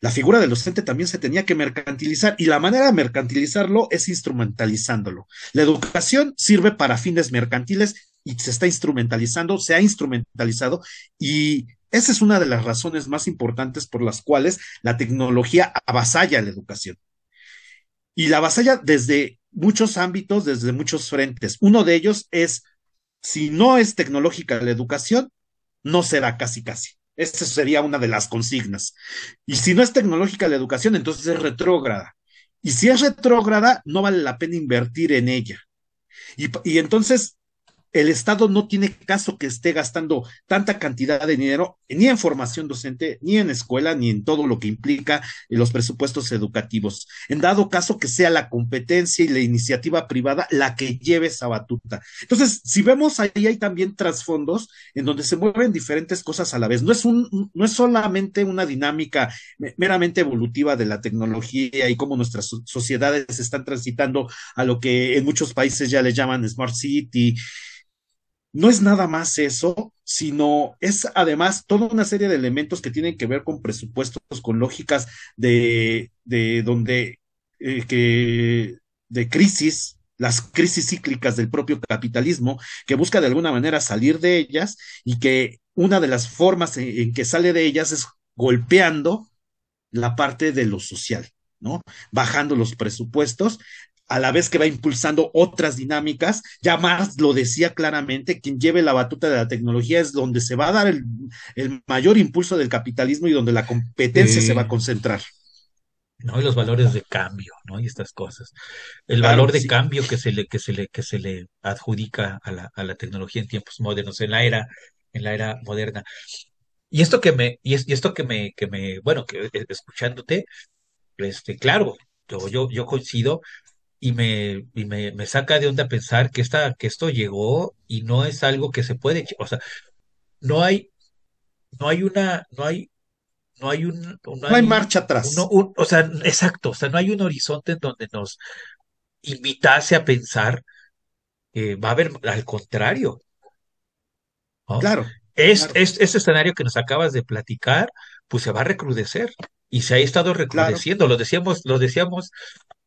La figura del docente también se tenía que mercantilizar y la manera de mercantilizarlo es instrumentalizándolo. La educación sirve para fines mercantiles y se está instrumentalizando, se ha instrumentalizado y esa es una de las razones más importantes por las cuales la tecnología avasalla la educación y la avasalla desde muchos ámbitos, desde muchos frentes. Uno de ellos es, si no es tecnológica la educación, no será casi casi. Esa sería una de las consignas. Y si no es tecnológica la educación, entonces es retrógrada. Y si es retrógrada, no vale la pena invertir en ella. Y, y entonces el Estado no tiene caso que esté gastando tanta cantidad de dinero ni en formación docente, ni en escuela, ni en todo lo que implica los presupuestos educativos. En dado caso que sea la competencia y la iniciativa privada la que lleve esa batuta. Entonces, si vemos ahí hay también trasfondos en donde se mueven diferentes cosas a la vez. No es un, no es solamente una dinámica meramente evolutiva de la tecnología y cómo nuestras sociedades están transitando a lo que en muchos países ya le llaman Smart City no es nada más eso, sino es además toda una serie de elementos que tienen que ver con presupuestos, con lógicas de, de donde, eh, que, de crisis, las crisis cíclicas del propio capitalismo, que busca de alguna manera salir de ellas y que una de las formas en, en que sale de ellas es golpeando la parte de lo social. ¿no? Bajando los presupuestos a la vez que va impulsando otras dinámicas. Ya más lo decía claramente, quien lleve la batuta de la tecnología es donde se va a dar el, el mayor impulso del capitalismo y donde la competencia se va a concentrar. ¿no? Y los valores de cambio, ¿no? Y estas cosas. El claro, valor de sí. cambio que se le, que se le, que se le adjudica a la, a la tecnología en tiempos modernos, en la era, en la era moderna. Y esto que me, y, es, y esto que me, que me, bueno, que escuchándote, este, claro, yo, yo, yo coincido, y me, y me, me saca de onda pensar que, esta, que esto llegó y no es algo que se puede, o sea, no hay, no hay una, no hay, no hay un, no, no hay, marcha atrás. Uno, un, o sea, exacto, o sea, no hay un horizonte en donde nos invitase a pensar que va a haber, al contrario. ¿no? Claro. Es, claro. es, este escenario que nos acabas de platicar, pues se va a recrudecer y se ha estado recrudeciendo. Claro. Lo decíamos, lo decíamos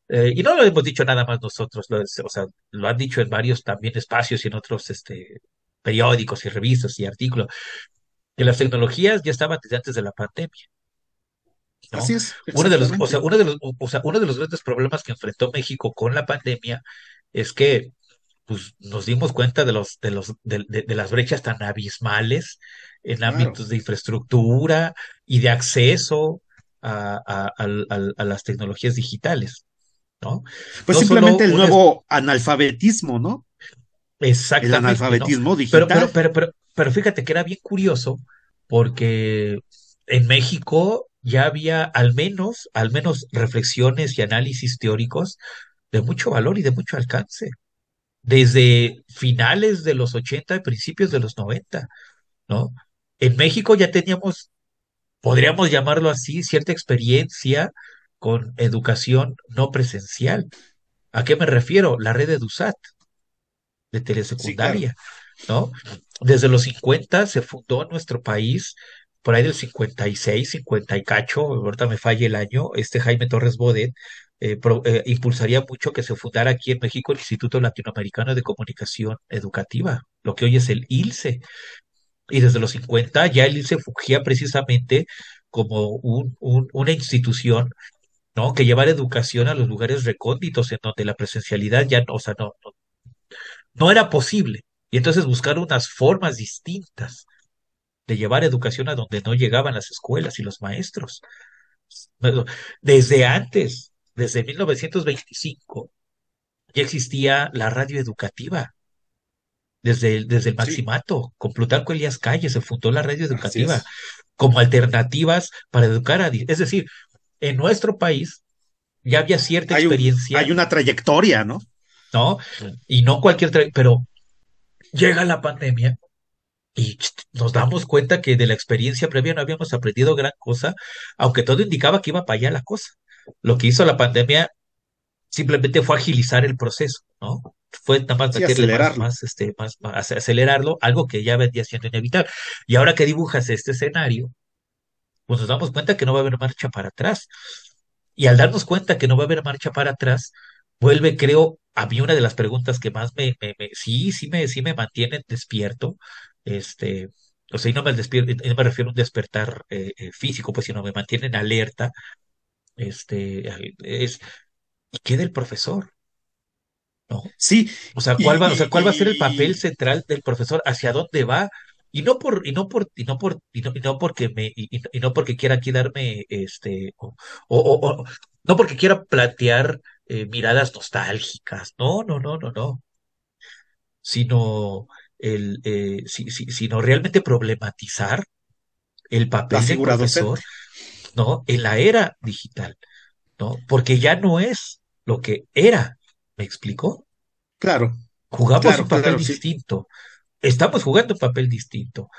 eh, y no lo hemos dicho nada más nosotros, lo, o sea, lo han dicho en varios también espacios y en otros este, periódicos y revistas y artículos, que las tecnologías ya estaban desde antes de la pandemia. ¿no? Así es. Uno de los, o sea, uno de los, o sea, uno de los grandes problemas que enfrentó México con la pandemia es que pues, nos dimos cuenta de los, de los, de, de, de las brechas tan abismales en claro. ámbitos de infraestructura y de acceso a, a, a, a las tecnologías digitales. ¿No? Pues no simplemente el nuevo analfabetismo, ¿no? Exactamente. El analfabetismo ¿no? digital. Pero, pero, pero, pero, pero fíjate que era bien curioso porque en México ya había al menos, al menos reflexiones y análisis teóricos de mucho valor y de mucho alcance. Desde finales de los 80 y principios de los 90, ¿no? En México ya teníamos, podríamos llamarlo así, cierta experiencia con educación no presencial. ¿A qué me refiero? La red de telesecundaria, sí, claro. ¿no? Desde los 50 se fundó en nuestro país, por ahí del 56, 50 y cacho, ahorita me falla el año, este Jaime Torres Bodet eh, pro, eh, impulsaría mucho que se fundara aquí en México el Instituto Latinoamericano de Comunicación Educativa, lo que hoy es el ILCE. Y desde los 50 ya el ILCE fugía precisamente como un, una institución, ¿no? Que llevar educación a los lugares recónditos en donde la presencialidad ya, o sea, no, no, era posible. Y entonces buscar unas formas distintas de llevar educación a donde no llegaban las escuelas y los maestros. Desde antes, desde 1925, ya existía la radio educativa. Desde el, desde el Maximato, con Plutarco Elías Calle se fundó la radio educativa como alternativas para educar a... Es decir, en nuestro país ya había cierta experiencia. hay una trayectoria, ¿no? ¿No? Y no cualquier... pero llega la pandemia y nos damos cuenta que de la experiencia previa no habíamos aprendido gran cosa, aunque todo indicaba que iba para allá la cosa. Lo que hizo la pandemia simplemente fue agilizar el proceso, ¿no? Fue nada más acelerarlo. Más, este, más, acelerarlo, algo que ya venía siendo inevitable. Y ahora que dibujas este escenario, pues nos damos cuenta que no va a haber marcha para atrás. Y al darnos cuenta que no va a haber marcha para atrás, vuelve, creo, a mí una de las preguntas que más me, me, sí, sí me, sí me mantienen despierto, este, o sea, y no me, despierto, no me refiero a un despertar eh, eh, físico, pues, sino me mantienen alerta, este, es, ¿y qué del profesor? ¿No? Sí. O sea, ¿cuál va, o sea, ¿cuál va a ser el papel central del profesor? ¿Hacia dónde va? Y no por, y no por, y no por, y no, y no porque me, y, no porque quiera aquí darme, este, o, o, no porque quiera plantear eh, miradas nostálgicas, no, no, no, no, no, sino el, eh, si, si, sino realmente problematizar el papel del profesor, ¿no? En la era digital, ¿no? Porque ya no es lo que era, ¿me explicó? Claro. Jugamos un papel distinto. Estamos jugando un papel distinto.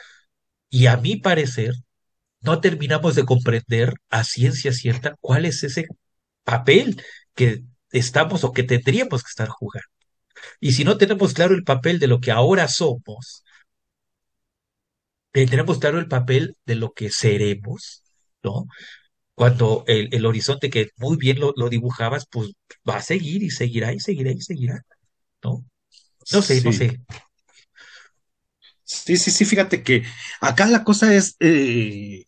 Y a mi parecer, no terminamos de comprender a ciencia cierta cuál es ese papel que estamos o que tendríamos que estar jugando. Y si no tenemos claro el papel de lo que ahora somos, eh, tenemos claro el papel de lo que seremos, ¿no? Cuando el, horizonte que muy bien lo, dibujabas, pues va a seguir y seguirá y seguirá y seguirá, ¿no? No sé, no sé. Sí, sí, sí, fíjate que acá la cosa es eh,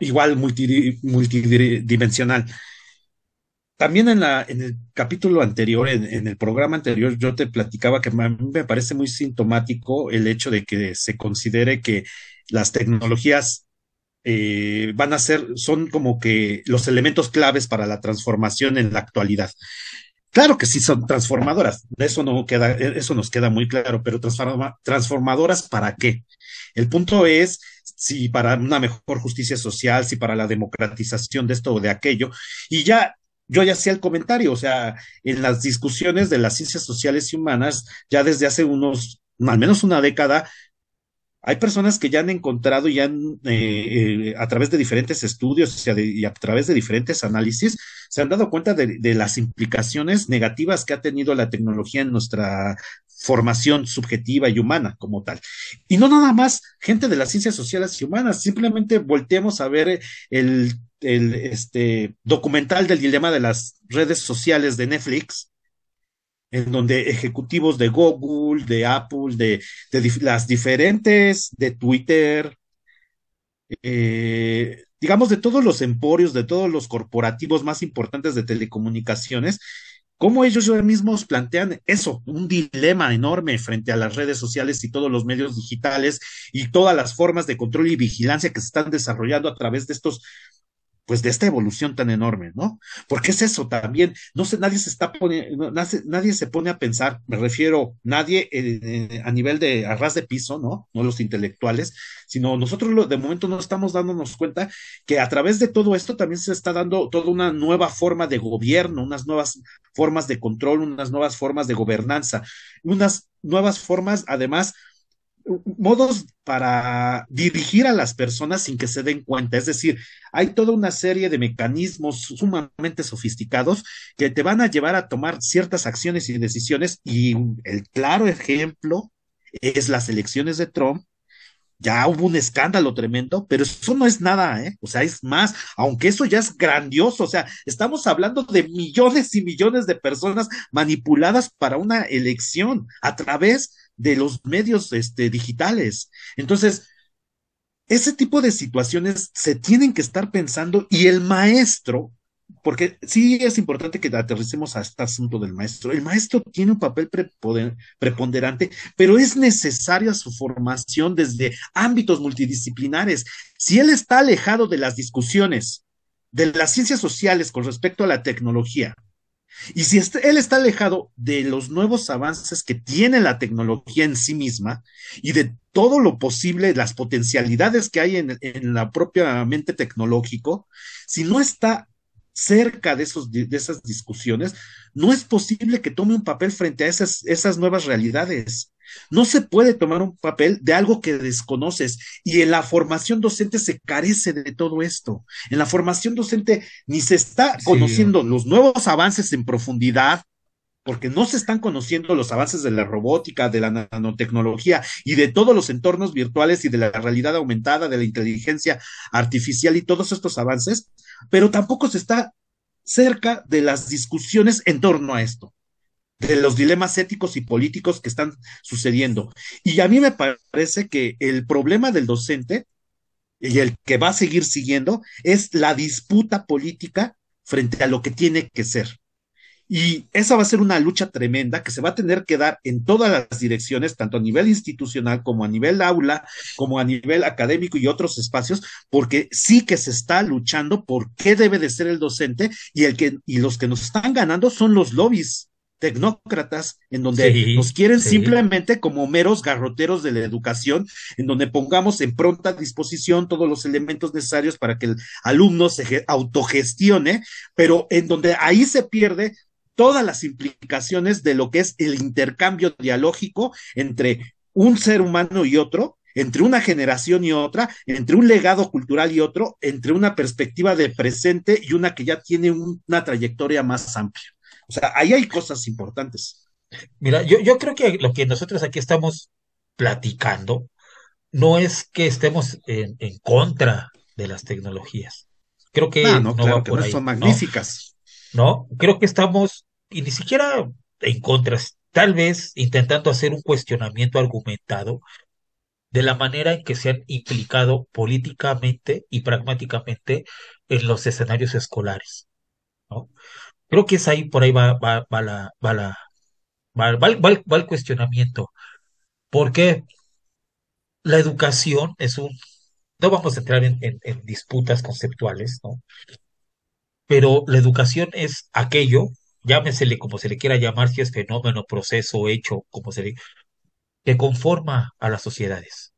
igual multidimensional. También en, la, en el capítulo anterior, en, el programa anterior, yo te platicaba que a mí me parece muy sintomático el hecho de que se considere que las tecnologías eh, van a ser, son como que los elementos claves para la transformación en la actualidad. Claro que sí son transformadoras, eso no queda, eso nos queda muy claro, pero transformadoras para qué? El punto es si para una mejor justicia social, si para la democratización de esto o de aquello, y ya yo ya hacía el comentario, o sea, en las discusiones de las ciencias sociales y humanas, ya desde hace unos, al menos una década, hay personas que ya han encontrado ya han, eh, eh, a través de diferentes estudios y a través de diferentes análisis, se han dado cuenta de, las implicaciones negativas que ha tenido la tecnología en nuestra formación subjetiva y humana como tal. Y no nada más gente de las ciencias sociales y humanas, simplemente volteemos a ver el el este, documental del dilema de las redes sociales de Netflix, en donde ejecutivos de Google, de Apple, de, las diferentes, de Twitter, eh, digamos, de todos los emporios, de todos los corporativos más importantes de telecomunicaciones, cómo ellos mismos plantean eso, un dilema enorme frente a las redes sociales y todos los medios digitales y todas las formas de control y vigilancia que se están desarrollando a través de estos pues de esta evolución tan enorme, ¿no? Porque es eso también, no sé, nadie se está poniendo, nadie se pone a pensar, me refiero, nadie eh, a nivel de arras de piso, ¿no? No los intelectuales, sino nosotros de momento no estamos dándonos cuenta que a través de todo esto también se está dando toda una nueva forma de gobierno, unas nuevas formas de control, unas nuevas formas de gobernanza, unas nuevas formas, además, modos para dirigir a las personas sin que se den cuenta. Es decir, hay toda una serie de mecanismos sumamente sofisticados que te van a llevar a tomar ciertas acciones y decisiones y el claro ejemplo es las elecciones de Trump. Ya hubo un escándalo tremendo, pero eso no es nada, ¿eh? O sea, es más, aunque eso ya es grandioso, o sea, estamos hablando de millones y millones de personas manipuladas para una elección a través de los medios este, digitales. Entonces, ese tipo de situaciones se tienen que estar pensando y el maestro, porque sí es importante que aterricemos a este asunto del maestro. El maestro tiene un papel preponderante, pero es necesaria su formación desde ámbitos multidisciplinares. Si él está alejado de las discusiones de las ciencias sociales con respecto a la tecnología, y si él está alejado de los nuevos avances que tiene la tecnología en sí misma y de todo lo posible, las potencialidades que hay en, en la propia mente tecnológico, si no está cerca de, esos, de esas discusiones, no es posible que tome un papel frente a esas, esas nuevas realidades. No se puede tomar un papel de algo que desconoces y en la formación docente se carece de todo esto. En la formación docente ni se está conociendo los nuevos avances en profundidad, porque no se están conociendo los avances de la robótica, de la nanotecnología y de todos los entornos virtuales y de la realidad aumentada, de la inteligencia artificial y todos estos avances, pero tampoco se está cerca de las discusiones en torno a esto, de los dilemas éticos y políticos que están sucediendo. Y a mí me parece que el problema del docente y el que va a seguir siguiendo es la disputa política frente a lo que tiene que ser. Y esa va a ser una lucha tremenda que se va a tener que dar en todas las direcciones, tanto a nivel institucional como a nivel aula, como a nivel académico y otros espacios, porque sí que se está luchando por qué debe de ser el docente y el que y los que nos están ganando son los lobbies tecnócratas, en donde nos quieren simplemente como meros garroteros de la educación, en donde pongamos en pronta disposición todos los elementos necesarios para que el alumno se autogestione, pero en donde ahí se pierde todas las implicaciones de lo que es el intercambio dialógico entre un ser humano y otro, entre una generación y otra, entre un legado cultural y otro, entre una perspectiva de presente y una que ya tiene una trayectoria más amplia. O sea, ahí hay cosas importantes. Mira, yo, yo creo que lo que nosotros aquí estamos platicando no es que estemos en, en contra de las tecnologías. Creo que ah, no, claro que no son magníficas. ¿no? Creo que estamos y ni siquiera en contra, tal vez intentando hacer un cuestionamiento argumentado de la manera en que se han implicado políticamente y pragmáticamente en los escenarios escolares. ¿no? Creo que es ahí, por ahí va, va, va la, va la, va, el cuestionamiento. Porque la educación es un, no vamos a entrar en, en, en disputas conceptuales, ¿no? Pero la educación es aquello llámesele como se le quiera llamar, si es fenómeno, proceso, hecho, como se le, que conforma a las sociedades.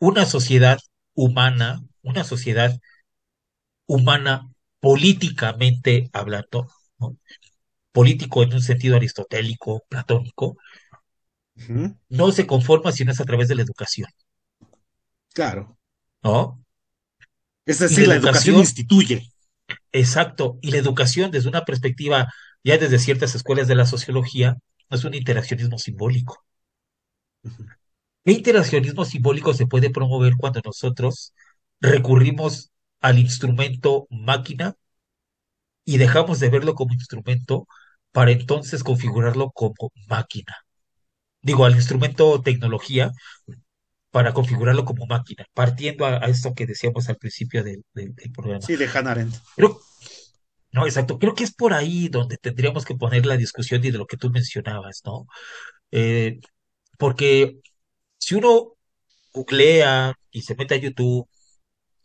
Una sociedad humana, una sociedad humana políticamente hablando, ¿no? político en un sentido aristotélico, platónico, no se conforma si no es a través de la educación. Claro. ¿No? Es decir, la, educación instituye. Exacto, y la educación desde una perspectiva, ya desde ciertas escuelas de la sociología, es un interaccionismo simbólico. ¿Qué interaccionismo simbólico se puede promover cuando nosotros recurrimos al instrumento máquina y dejamos de verlo como instrumento para entonces configurarlo como máquina? Digo, al instrumento tecnología para configurarlo como máquina, partiendo a, esto que decíamos al principio del, programa. Sí, de Hannah Arendt. no, exacto. Creo que es por ahí donde tendríamos que poner la discusión y de lo que tú mencionabas, ¿no? Eh, porque si uno googlea y se mete a YouTube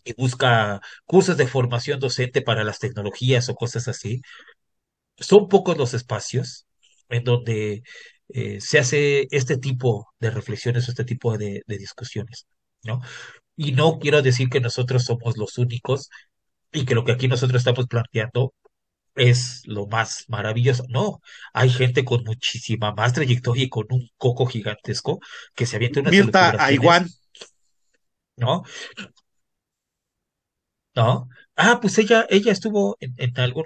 y busca cursos de formación docente para las tecnologías o cosas así, son pocos los espacios en donde eh, se hace este tipo de reflexiones o este tipo de, discusiones, ¿no? Y no quiero decir que nosotros somos los únicos y que lo que aquí nosotros estamos planteando es lo más maravilloso. No, hay gente con muchísima más trayectoria y con un coco gigantesco que se avienta una Mirta Aiguan. ¿No? ¿No? Ah, pues ella, ella estuvo en, en algún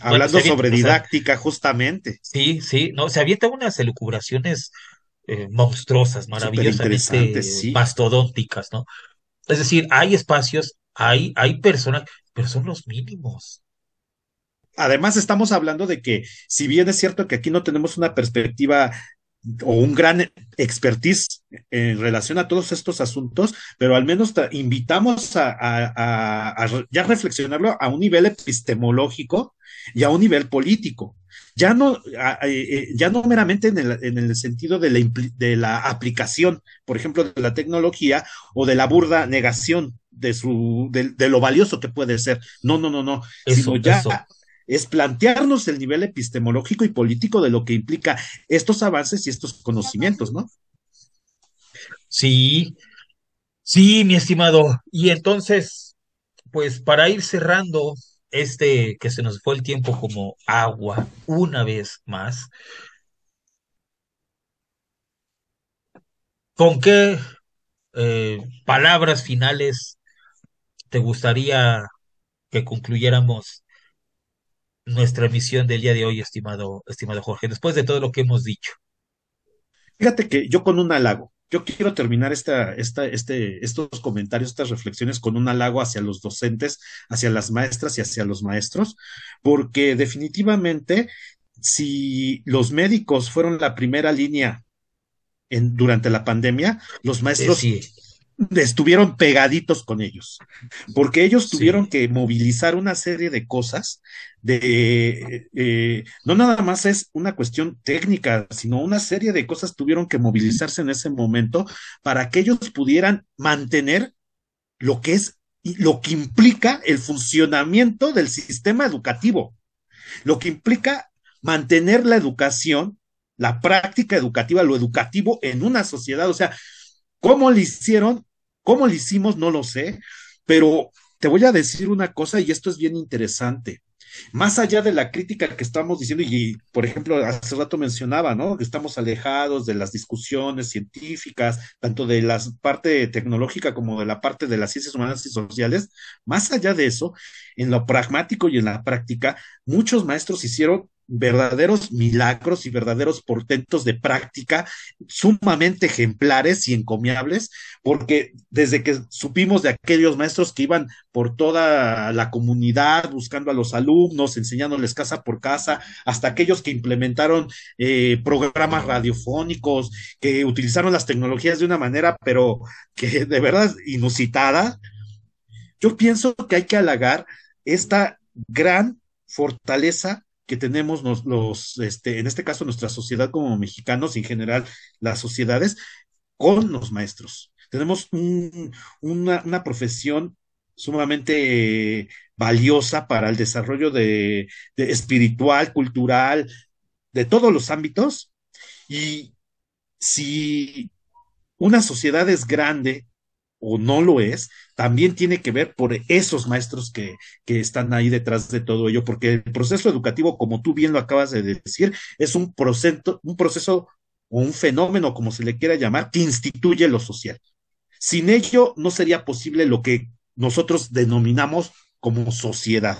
hablando sobre didáctica, justamente. Sí, sí, no, se avienta unas elucubraciones eh, monstruosas, maravillosamente mastodónticas, ¿no? Es decir, hay espacios, hay, hay personas, pero son los mínimos. Además, estamos hablando de que, si bien es cierto que aquí no tenemos una perspectiva o un gran expertise en relación a todos estos asuntos, pero al menos invitamos a, a, a, ya reflexionarlo a un nivel epistemológico y a un nivel político. Ya no, eh, ya no meramente en el, en el sentido de la, de la, aplicación, por ejemplo, de la tecnología o de la burda negación de, su, de, de lo valioso que puede ser. No, no, no, no. Eso, sino ya eso. Es plantearnos el nivel epistemológico y político de lo que implica estos avances y estos conocimientos, ¿no? Sí, sí, mi estimado. Y entonces, pues para ir cerrando este que se nos fue el tiempo como agua una vez más, ¿con qué eh, palabras finales te gustaría que concluyéramos nuestra emisión del día de hoy, estimado, estimado Jorge, después de todo lo que hemos dicho? Fíjate que yo con un halago, yo quiero terminar esta, esta, este, estos comentarios, estas reflexiones con un halago hacia los docentes, hacia las maestras y hacia los maestros, porque definitivamente si los médicos fueron la primera línea en, durante la pandemia, los maestros Eh, sí, estuvieron pegaditos con ellos, porque ellos sí, tuvieron que movilizar una serie de cosas, de, eh, no nada más es una cuestión técnica, sino una serie de cosas tuvieron que movilizarse en ese momento para que ellos pudieran mantener lo que es lo que implica el funcionamiento del sistema educativo, lo que implica mantener la educación, la práctica educativa, lo educativo en una sociedad, o sea, ¿Cómo le hicieron? ¿Cómo le hicimos? No lo sé, pero te voy a decir una cosa y esto es bien interesante. Más allá de la crítica que estamos diciendo, y por ejemplo, hace rato mencionaba, ¿no? Que estamos alejados de las discusiones científicas, tanto de la parte tecnológica como de la parte de las ciencias humanas y sociales. Más allá de eso, en lo pragmático y en la práctica, muchos maestros hicieron verdaderos milagros y verdaderos portentos de práctica sumamente ejemplares y encomiables, porque desde que supimos de aquellos maestros que iban por toda la comunidad buscando a los alumnos, enseñándoles casa por casa, hasta aquellos que implementaron eh, programas radiofónicos, que utilizaron las tecnologías de una manera, pero que de verdad inusitada, yo pienso que hay que halagar esta gran fortaleza que tenemos los, este, en este caso nuestra sociedad como mexicanos y en general las sociedades con los maestros. Tenemos un, una, profesión sumamente valiosa para el desarrollo de, de, espiritual, cultural, de todos los ámbitos. Y si una sociedad es grande o no lo es, también tiene que ver por esos maestros que, que, están ahí detrás de todo ello, porque el proceso educativo, como tú bien lo acabas de decir, es un proceso, un proceso o un fenómeno, como se le quiera llamar, que instituye lo social. Sin ello no sería posible lo que nosotros denominamos como sociedad.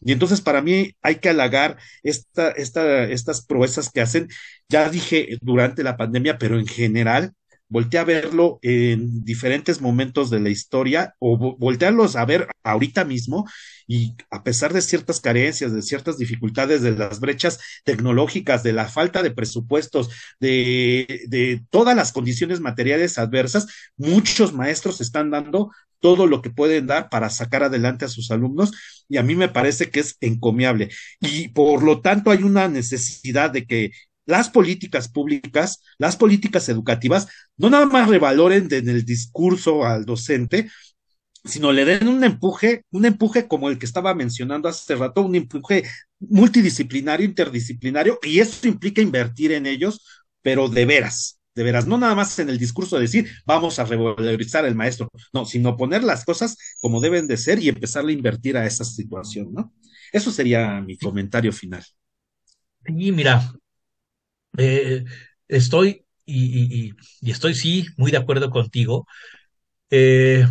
Y entonces para mí hay que halagar esta, esta, estas proezas que hacen, ya dije durante la pandemia, pero en general, volteé a verlo en diferentes momentos de la historia o voltearlos a ver ahorita mismo y a pesar de ciertas carencias, de ciertas dificultades, de las brechas tecnológicas, de la falta de presupuestos, de, de todas las condiciones materiales adversas, muchos maestros están dando todo lo que pueden dar para sacar adelante a sus alumnos y a mí me parece que es encomiable. Y por lo tanto hay una necesidad de que las políticas públicas, las políticas educativas, no nada más revaloren en el discurso al docente, sino le den un empuje, un empuje como el que estaba mencionando hace rato, un empuje multidisciplinario, interdisciplinario, y eso implica invertir en ellos, pero de veras, de veras, no nada más en el discurso de decir vamos a revalorizar el maestro, no, sino poner las cosas como deben de ser y empezar a invertir a esa situación, ¿no? Eso sería mi comentario final. Sí, mira, eh, estoy y, y, y, estoy sí muy de acuerdo contigo. Eh,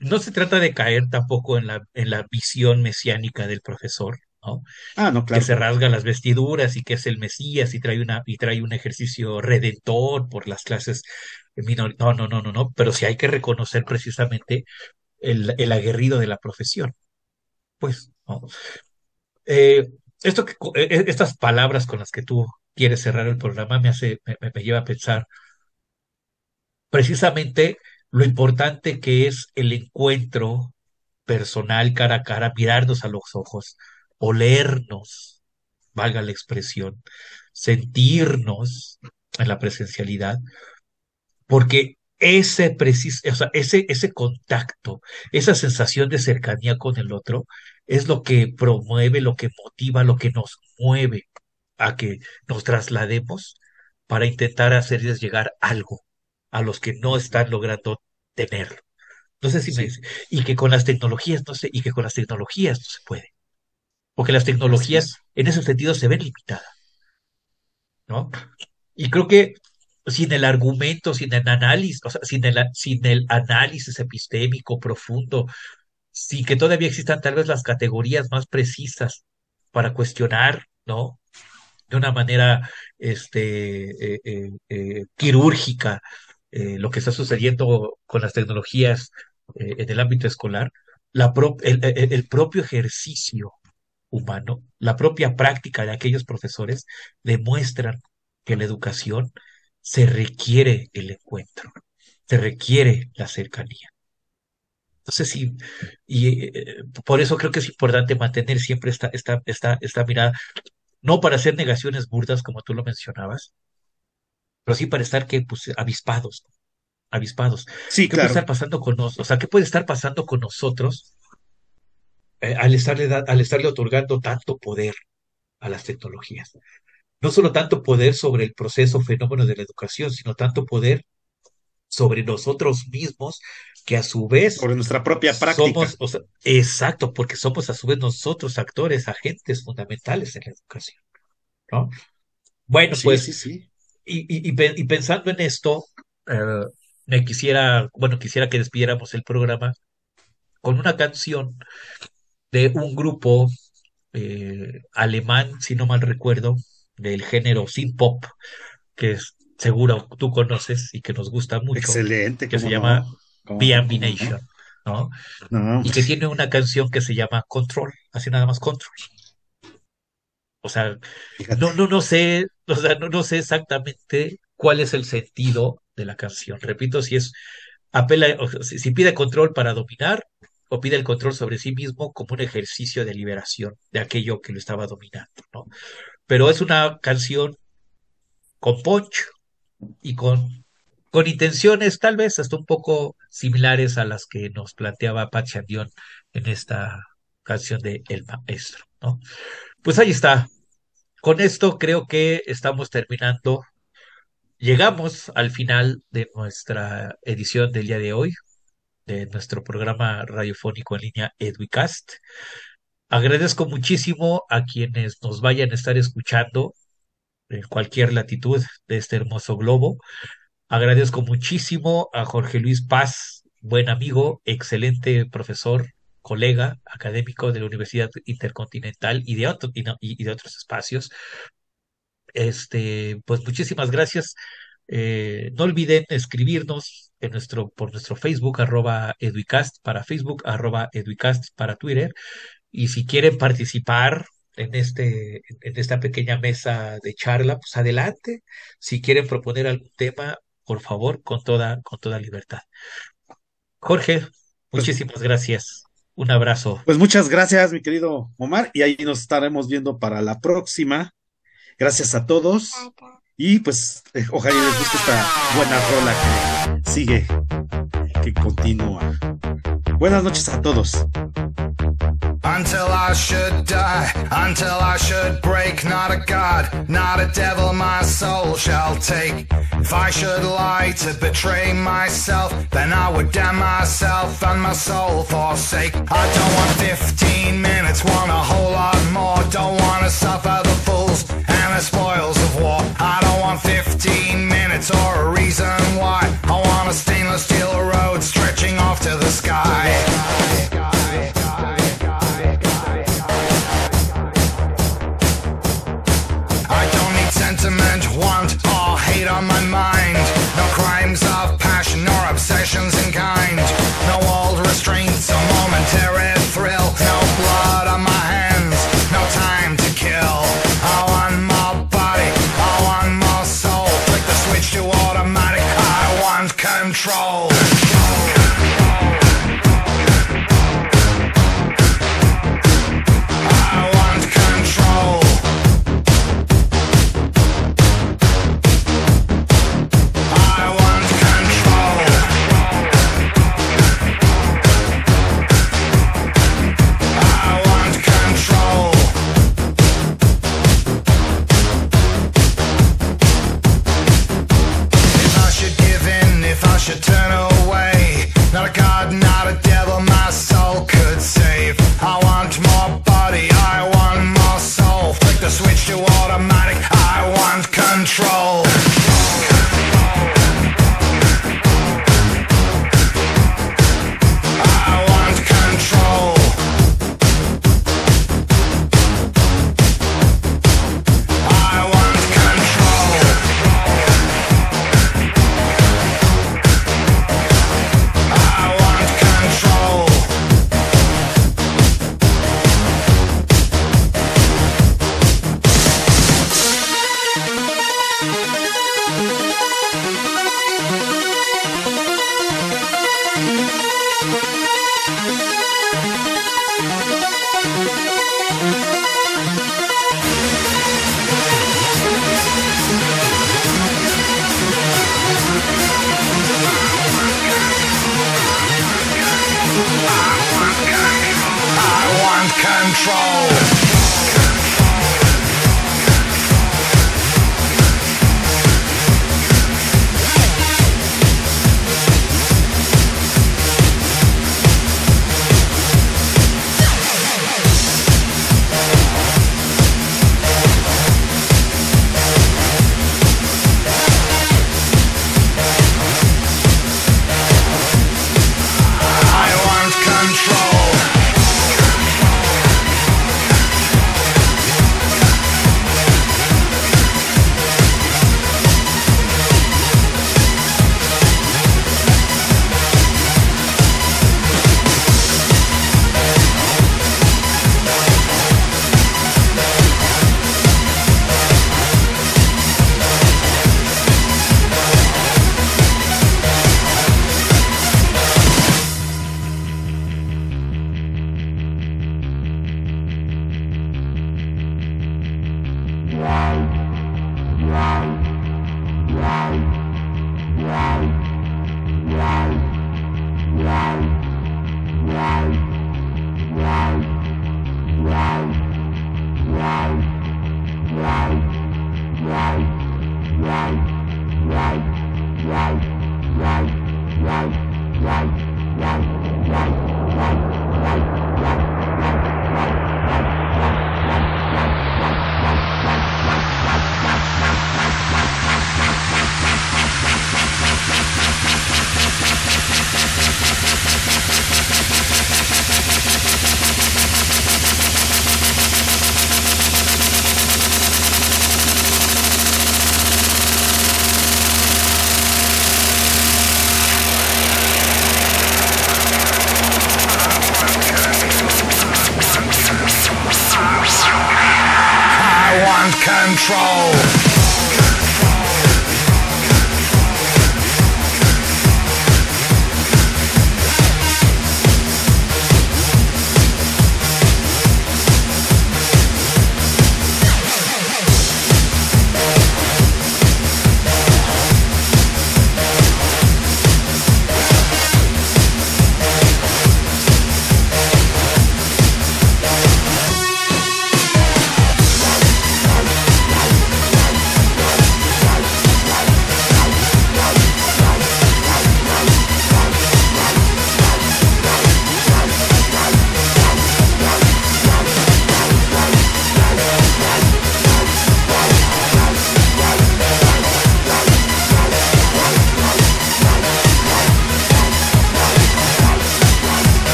no se trata de caer tampoco en la, en la visión mesiánica del profesor, ¿no? Ah, no, Que claro se que no. rasga las vestiduras y que es el Mesías y trae una, y trae un ejercicio redentor por las clases minor. No, no, no, no, no. Pero sí hay que reconocer precisamente el, el aguerrido de la profesión. Pues, ¿no? Eh, esto que, estas palabras con las que tú quiere cerrar el programa me hace, me lleva a pensar precisamente lo importante que es el encuentro personal cara a cara, mirarnos a los ojos, olernos, valga la expresión, sentirnos en la presencialidad, porque ese, precis o sea, ese, ese contacto, esa sensación de cercanía con el otro, es lo que promueve, lo que motiva, lo que nos mueve a que nos traslademos para intentar hacerles llegar algo a los que no están logrando tenerlo. No sé si me dice. Y que con las tecnologías no sé, y que con las tecnologías no se puede. Porque las tecnologías en ese sentido se ven limitadas. ¿No? Y creo que sin el argumento, sin el análisis, o sea, sin el, sin el análisis epistémico profundo, sin que todavía existan tal vez las categorías más precisas para cuestionar, ¿no? De una manera este, eh, eh, eh, quirúrgica lo que está sucediendo con las tecnologías en el ámbito escolar, el propio ejercicio humano, la propia práctica de aquellos profesores demuestran que la educación se requiere el encuentro, se requiere la cercanía. Entonces, sí, y eh, por eso creo que es importante mantener siempre esta, esta, esta, esta mirada, no para hacer negaciones burdas como tú lo mencionabas, pero sí para estar que, pues, avispados, avispados. Sí, ¿Qué claro. puede estar pasando con nosotros? O sea, ¿qué puede estar pasando con nosotros eh, al estarle, da- al estarle otorgando tanto poder a las tecnologías? No solo tanto poder sobre el proceso, fenómeno de la educación, sino tanto poder sobre nosotros mismos, que a su vez Sobre nuestra propia práctica. somos, o sea, exacto, porque somos a su vez nosotros actores, agentes fundamentales en la educación, ¿no? Bueno, Sí, pues, sí, sí. y, y, y pe- y pensando en esto, eh, me quisiera, bueno, quisiera que despidiéramos el programa con una canción de un grupo eh, alemán, si no mal recuerdo, del género synth pop, que es, seguro tú conoces y que nos gusta mucho, Excelente, que se llama. ¿Cómo Nation, ¿no? Y que tiene una canción que se llama Control, así nada más Control. O sea, fíjate. no, no, no sé, o sea, no, no sé exactamente cuál es el sentido de la canción. Repito, si es apela, o sea, si, pide control para dominar o pide el control sobre sí mismo como un ejercicio de liberación de aquello que lo estaba dominando, ¿no? Pero es una canción con punch y con, con intenciones tal vez hasta un poco similares a las que nos planteaba Pat Chandion en esta canción de El Maestro, ¿no? Pues ahí está. Con esto creo que estamos terminando. Llegamos al final de nuestra edición del día de hoy, de nuestro programa radiofónico en línea Educast. Agradezco muchísimo a quienes nos vayan a estar escuchando en cualquier latitud de este hermoso globo. Agradezco muchísimo a Jorge Luis Paz, buen amigo, excelente profesor, colega académico de la Universidad Intercontinental y de, y de otros espacios. Este, pues muchísimas gracias. Eh, no olviden escribirnos por nuestro Facebook, arroba Eduicast para Facebook, arroba Eduicast para Twitter. Y si quieren participar en este, en esta pequeña mesa de charla, pues adelante. Si quieren proponer algún tema, por favor, con toda, con toda libertad. Jorge, Pues, muchísimas gracias. Un abrazo. pues muchas gracias, mi querido Omar, y ahí nos estaremos viendo para la próxima. Gracias a todos. Y pues eh, ojalá les guste esta buena rola que sigue, que continúa. Buenas noches a todos. Until I should die, until I should break, not a god, not a devil, my soul shall take. If I should lie to betray myself, then I would damn myself and my soul forsake. I don't want 15 minutes, want a whole lot more. Don't want to suffer the fools and the spoils of war. I don't want 15 minutes or a reason why. I want a stainless steel road stretching off to the sky. I don't need sentiment, want, or hate on my mind. No crimes of passion or obsessions in kind.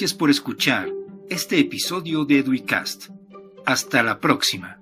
Gracias por escuchar este episodio de Eduicast. Hasta la próxima.